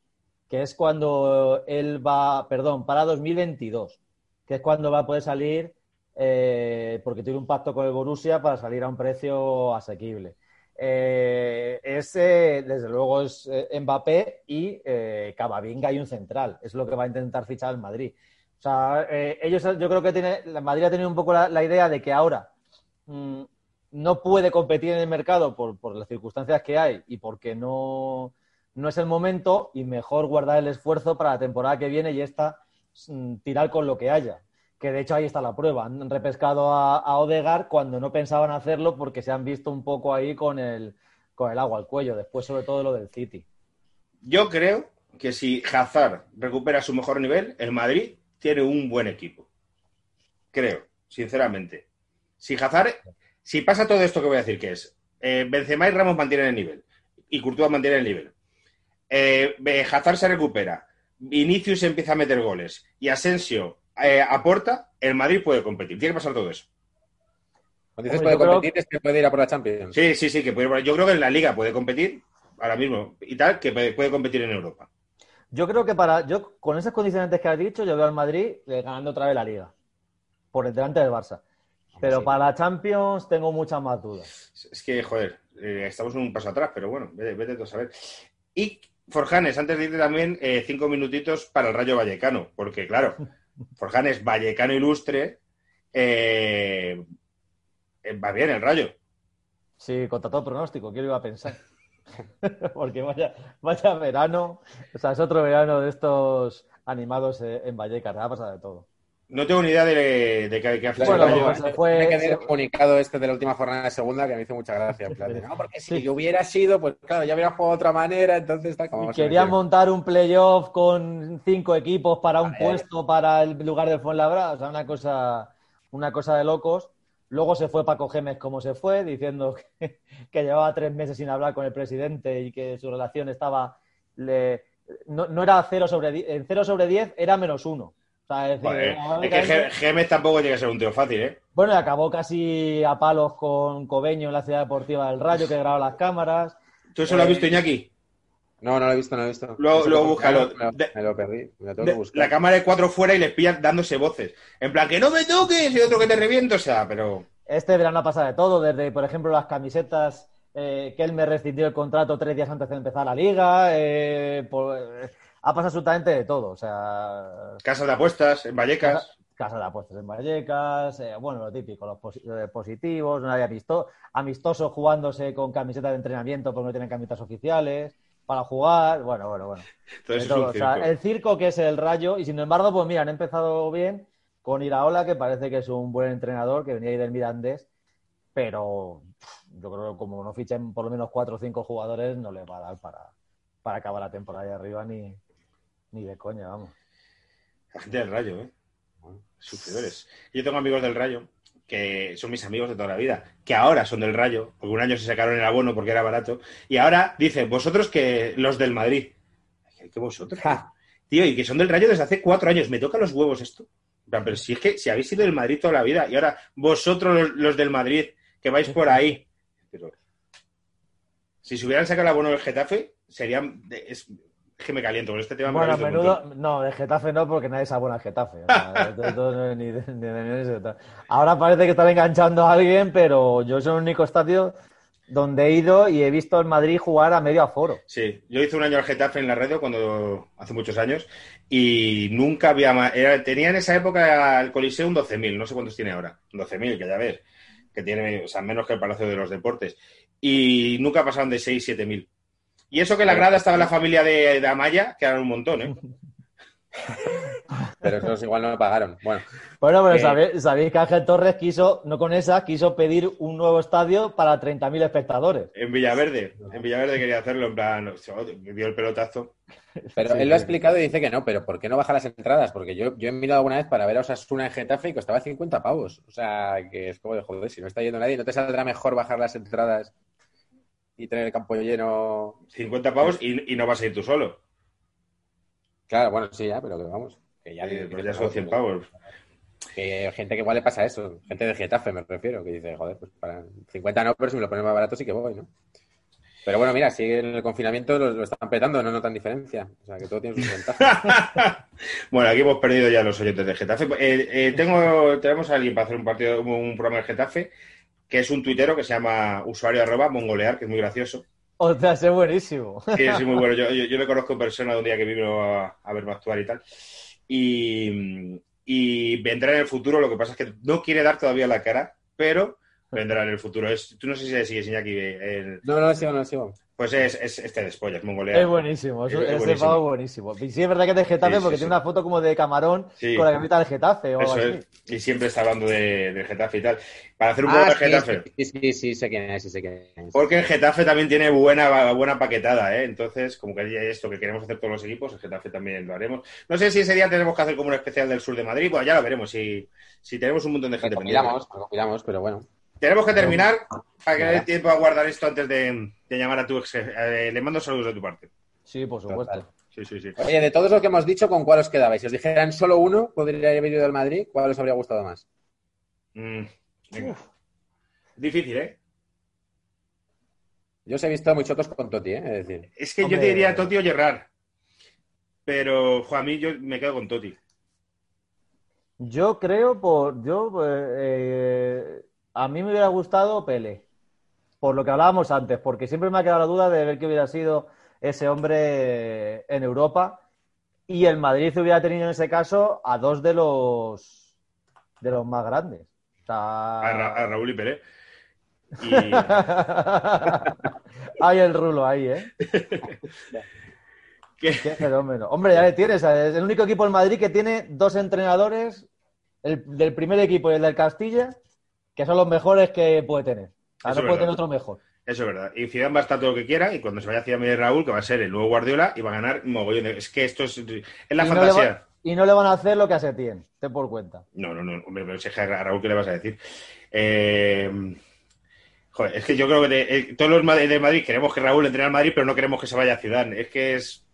que es cuando él va, perdón, para 2022, que es cuando va a poder salir, eh, porque tiene un pacto con el Borussia para salir a un precio asequible. Eh, ese, desde luego, es eh, Mbappé y eh, Camavinga y un central. Es lo que va a intentar fichar el Madrid. O sea, ellos, yo creo que tiene, Madrid ha tenido un poco la, la idea de que ahora mm, no puede competir en el mercado por, por las circunstancias que hay y porque no, no es el momento y mejor guardar el esfuerzo para la temporada que viene y esta mm, tirar con lo que haya. Que de hecho ahí está la prueba. Han repescado a, a Odegar cuando no pensaban hacerlo porque se han visto un poco ahí con el, con el agua al cuello. Después, sobre todo, lo del City. Yo creo que si Hazard recupera su mejor nivel, el Madrid tiene un buen equipo. Creo, sinceramente. Si Hazard, si pasa todo esto que voy a decir que es, eh, Benzema y Ramos mantienen el nivel y Courtois mantiene el nivel. Eh, Hazard se recupera, Vinicius empieza a meter goles y Asensio eh, aporta, el Madrid puede competir. Tiene que pasar todo eso. Cuando dices puede creo competir, es que puede ir a por la Champions. Sí, sí, sí, que puede. Yo creo que en la Liga puede competir ahora mismo y tal, que puede, puede competir en Europa. Yo creo que para. Yo, con esas condicionantes que has dicho, yo veo al Madrid eh, ganando otra vez la liga. Por el delante del Barça. Pero sí. para la Champions tengo muchas más dudas. Es que, joder, eh, estamos en un paso atrás, pero bueno, vete, vete tú a saber. Y, Forjanes, antes de irte también, eh, cinco minutitos para el Rayo Vallecano, porque, claro, [laughs] Forjanes, Vallecano ilustre, eh, eh, va bien el Rayo. Sí, contra todo pronóstico, ¿qué lo iba a pensar? [laughs] Porque vaya, vaya verano. O sea, es otro verano de estos animados eh, en Vallecas. Ha pasado de todo. No tengo ni idea de, de qué, qué ha fichado Bueno, pues se fue- el comunicado este de la última jornada de segunda que me hizo mucha gracia. En plan no, porque si Sí. yo hubiera sido, pues claro, ya hubiera jugado de otra manera, entonces está como. Y querían montar un playoff con cinco equipos para un puesto para el lugar del Fuenlabrada. O sea, una cosa, una cosa de locos. Luego se fue Paco Gémez como se fue, diciendo [laughs] que, que llevaba tres meses sin hablar con el presidente y que su relación estaba... le- no, no era cero sobre en cero sobre 10, era menos uno. Sea, es decir, Joder, era- es que Gémez tampoco llega a ser un tío fácil, ¿eh? Bueno, y acabó casi a palos con Cobeño en la ciudad deportiva del Rayo, que graba las cámaras. ¿Tú eso lo has visto, Iñaki? No, no lo he visto, no lo he visto. Luego- luego búscalo. Me lo, De- me lo perdí, me lo tengo De- que buscar. la cámara de cuatro fuera y les pillan dándose voces. En plan, que no me toques y otro que te reviento, o sea, pero... Este verano ha pasado de todo, desde, por ejemplo, las camisetas eh, que él me rescindió el contrato tres días antes de empezar la liga. eh, por- eh, ha pasado absolutamente de todo. O sea, Casas de apuestas, en Vallecas. casa de apuestas en Vallecas, eh, bueno, lo típico, los eh, positivos, no había amisto amistosos jugándose con camisetas de entrenamiento porque no tienen camisetas oficiales para jugar. Bueno, bueno, bueno. Todo De eso es todo. un O sea, circo. el circo que es el Rayo, y sin embargo, pues mira, han empezado bien con Iraola, que parece que es un buen entrenador, que venía ahí del Mirandés, pero yo creo que como no fichen por lo menos cuatro o cinco jugadores, no les va a dar para, para acabar la temporada de arriba ni, ni de coña, vamos. La gente del Rayo, ¿eh? Sufridores. Yo tengo amigos del Rayo que son mis amigos de toda la vida, que ahora son del Rayo, porque un año se sacaron el abono porque era barato, y ahora dicen, vosotros que los del Madrid. ¿Qué vosotros? Ja. Tío, y que son del Rayo desde hace cuatro años. ¿Me toca los huevos esto? Pero si es que si habéis sido del Madrid toda la vida, y ahora vosotros los, los del Madrid, que vais por ahí. Pero, si se hubieran sacado el abono del Getafe, serían... es que me caliento, con este tema me Bueno, un menudo, no, de Getafe no, porque nadie sabe buena Getafe. O sea, de- de- de- ni de- ni de- ni de eso. Ahora parece que están enganchando a alguien, pero yo soy el único estadio donde he ido y he visto al Madrid jugar a medio aforo. Sí, yo hice un año al Getafe en la radio cuando hace muchos años y nunca había más. Era, tenía en esa época el Coliseo un 12.000, no sé cuántos tiene ahora. 12.000, que ya ves, que tiene, o sea, menos que el Palacio de los Deportes. Y nunca pasaban de 6, 7.000. Y eso que en la grada estaba la familia de, de Amaya, que eran un montón, ¿eh? [laughs] Pero esos igual no me pagaron. Bueno, Bueno, pero Eh. sabéis, sabéis que Ángel Torres quiso, no con esa, quiso pedir un nuevo estadio para 30.000 espectadores. En Villaverde. En Villaverde quería hacerlo, en plan, dio el pelotazo. pero Sí, él lo ha explicado y dice que no, pero ¿por qué no baja las entradas? Porque yo, yo he mirado alguna vez para ver a Osasuna en Getafe y costaba 50 pavos. O sea, que es como de joder, si no está yendo nadie, ¿no te saldrá mejor bajar las entradas y tener el campo lleno? 50 pavos y, y no vas a ir tú solo. Claro, bueno, sí, ya, pero que vamos. Que ya, Eh, pues ya son 100 pavos. Que gente que igual le pasa eso, gente de Getafe me refiero, que dice, joder, pues para 50 no, pero si me lo ponen más barato sí que voy, ¿no? Pero bueno, mira, si en el confinamiento lo, lo están petando, no notan diferencia. O sea, que todo tiene sus ventajas. [laughs] bueno, aquí hemos perdido ya los oyentes de Getafe. Eh, eh, tengo, tenemos a alguien para hacer un partido, un programa de Getafe, que es un tuitero que se llama usuario arroba mongolear, que es muy gracioso. O sea, es buenísimo. Sí, es muy bueno. [laughs] Yo, yo, yo le conozco en persona de un día que vino a, a verme actuar y tal. Y, y vendrá en el futuro, lo que pasa es que no quiere dar todavía la cara, pero vendrá en el futuro. Es, tú no sé si le sigues Iñaki. el- No, no sigo, no sigo. pues es, es este despolla, es mongolea. Es buenísimo, es, Es- ese buenísimo. pavo es buenísimo. Y sí, es verdad que es de Getafe Sí, sí, porque sí. tiene una foto como de camarón Sí. con la camiseta del Getafe o algo Eso así. es. Y siempre está hablando de, de Getafe y tal. Para hacer un poco Ah, de sí, Getafe. sí, sí, sí, sé quién es, sí sé quién es. Porque el Getafe también tiene buena, buena paquetada, ¿eh? Entonces, como que hay esto que queremos hacer todos los equipos, el Getafe también lo haremos. No sé si ese día tenemos que hacer como un especial del sur de Madrid, pues ya lo veremos. Si, si tenemos un montón de gente pendiente. Recopilamos, recopilamos, pero bueno. Tenemos que terminar para que dé tiempo a guardar esto antes de, de llamar a tu ex. Eh, le mando saludos de tu parte. Sí, por supuesto. Total. Sí, sí, sí. Oye, de todos los que hemos dicho, ¿con cuál os quedabais? Si os dijeran solo uno, podría haber ido del Madrid, ¿cuál os habría gustado más? Mm, venga. Difícil, ¿eh? Yo os he visto muy chotos con Toti, ¿eh? Es decir, Es que yo te diría Toti o Gerrard. Pero, jo, a mí yo me quedo con Toti. Yo creo por. Yo. eh, eh, a mí me hubiera gustado Pele. Por lo que hablábamos antes, porque siempre me ha quedado la duda de ver qué hubiera sido ese hombre en Europa. Y el Madrid hubiera tenido en ese caso a dos de los de los más grandes. O sea, A, Ra- a Raúl y Pérez. [laughs] Y, Hay el rulo ahí, ¿eh? [laughs] que- Qué fenómeno. Hombre, ya le tienes. Es el único equipo en Madrid que tiene dos entrenadores, el del primer equipo y el del Castilla, que son los mejores que puede tener. Sea, Eso puede verdad. tener otro mejor. Eso es verdad. Y Zidane va a estar todo lo que quiera y cuando se vaya Zidane y Raúl, que va a ser el nuevo Guardiola, y va a ganar mogollón de... Es que esto es, es la y, no le fantasía. va- y no le van a hacer lo que a Setién, ten por cuenta. No, no, no, hombre, pero si a Raúl, ¿qué le vas a decir? Eh, Joder, es que yo creo que de- eh, todos los Madrid- de Madrid queremos que Raúl entrene al Madrid, pero no queremos que se vaya a Zidane. Es que es...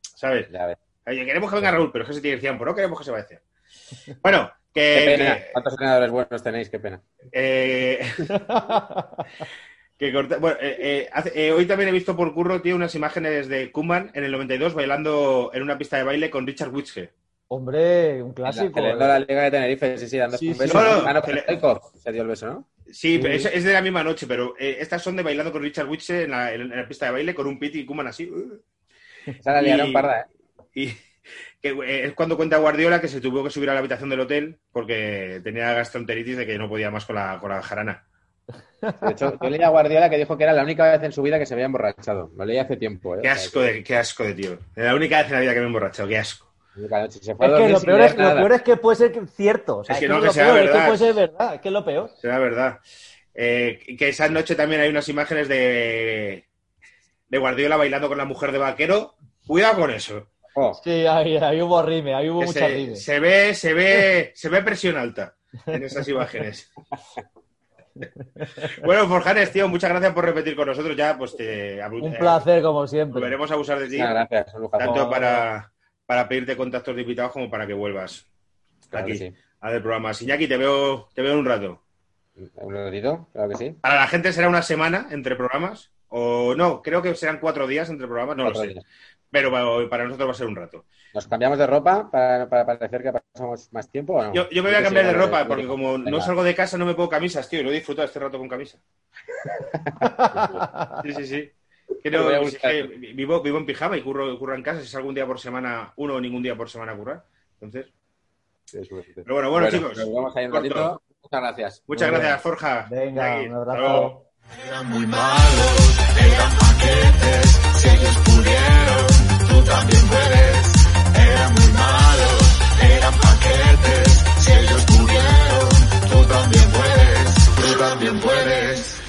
¿Sabes? ya ves. Oye, queremos que venga Raúl, pero es que se tiene Zidane, pues no queremos que se vaya a Zidane. Bueno, Qué pena. que- ¿Cuántos entrenadores buenos tenéis? Qué pena. eh, [laughs] que corta- bueno, eh, eh, hace- eh, hoy también he visto por curro, tío, unas imágenes de Kuman en el 92 bailando en una pista de baile con Richard Witschge. Hombre, un clásico. ¿eh? la Liga de Tenerife, sí, sí, dando Sí, un sí. beso. No, no, Ah, no, le- Stoikov se dio el beso, ¿no? Sí, Sí. pero es, es de la misma noche, pero eh, estas son de bailando con Richard Witschge en la, en la pista de baile con un piti y Kuman así. uh. Esa la Y- liaron parda, ¿eh? Y que eh, es cuando cuenta Guardiola que se tuvo que subir a la habitación del hotel porque tenía gastroenteritis de que no podía más con la, con la jarana. De hecho, yo leí a Guardiola que dijo que era la única vez en su vida que se había emborrachado. Lo leí hace tiempo, ¿eh? Qué asco de, qué asco de tío. La única vez en la vida que me he emborrachado, qué asco. noche. Se fue Es que lo peor es, lo nada. peor es que puede ser cierto. O sea, Es que es no, que lo sea peor, es verdad. que puede ser verdad, es que es lo peor. Será verdad. Eh, que esa noche también hay unas imágenes de, de Guardiola bailando con la mujer de vaquero. Cuidado con eso. Oh, Sí, ahí, ahí hubo rime, ahí hubo mucha se, rime. se ve, se ve, [laughs] se ve presión alta en esas imágenes. [laughs] bueno, Forjanes, tío, muchas gracias por repetir con nosotros. Ya, pues te Un placer, como siempre. Volveremos a usar de ti, muchas gracias, tanto para, para pedirte contactos de invitados como para que vuelvas Claro que aquí sí. a ver programas. Iñaki, te veo, te veo en un rato. Un ratito, claro que sí. Para la gente será una semana entre programas, o no, creo que serán cuatro días entre programas, no Cuatro lo sé. días. Pero para, para nosotros va a ser un rato. ¿Nos cambiamos de ropa para, para parecer que pasamos más tiempo o no? Yo, yo me voy a cambiar de ropa, porque como no salgo de casa no me pongo camisas, tío, y lo he disfrutado este rato con camisa. [laughs] Sí, sí, sí. Voy a vivo, vivo en pijama y curro, curro en casa, si salgo un día por semana, uno o ningún día por semana a currar. Entonces, pero bueno, bueno, chicos. Nos vemos ahí un ratito. Muchas gracias. Muchas Muy gracias, Forja. Venga, un abrazo. Eran muy malos, eran paquetes, si ellos pudieron, tú también puedes. Eran muy malos, eran paquetes, si ellos pudieron, tú también puedes, tú también puedes.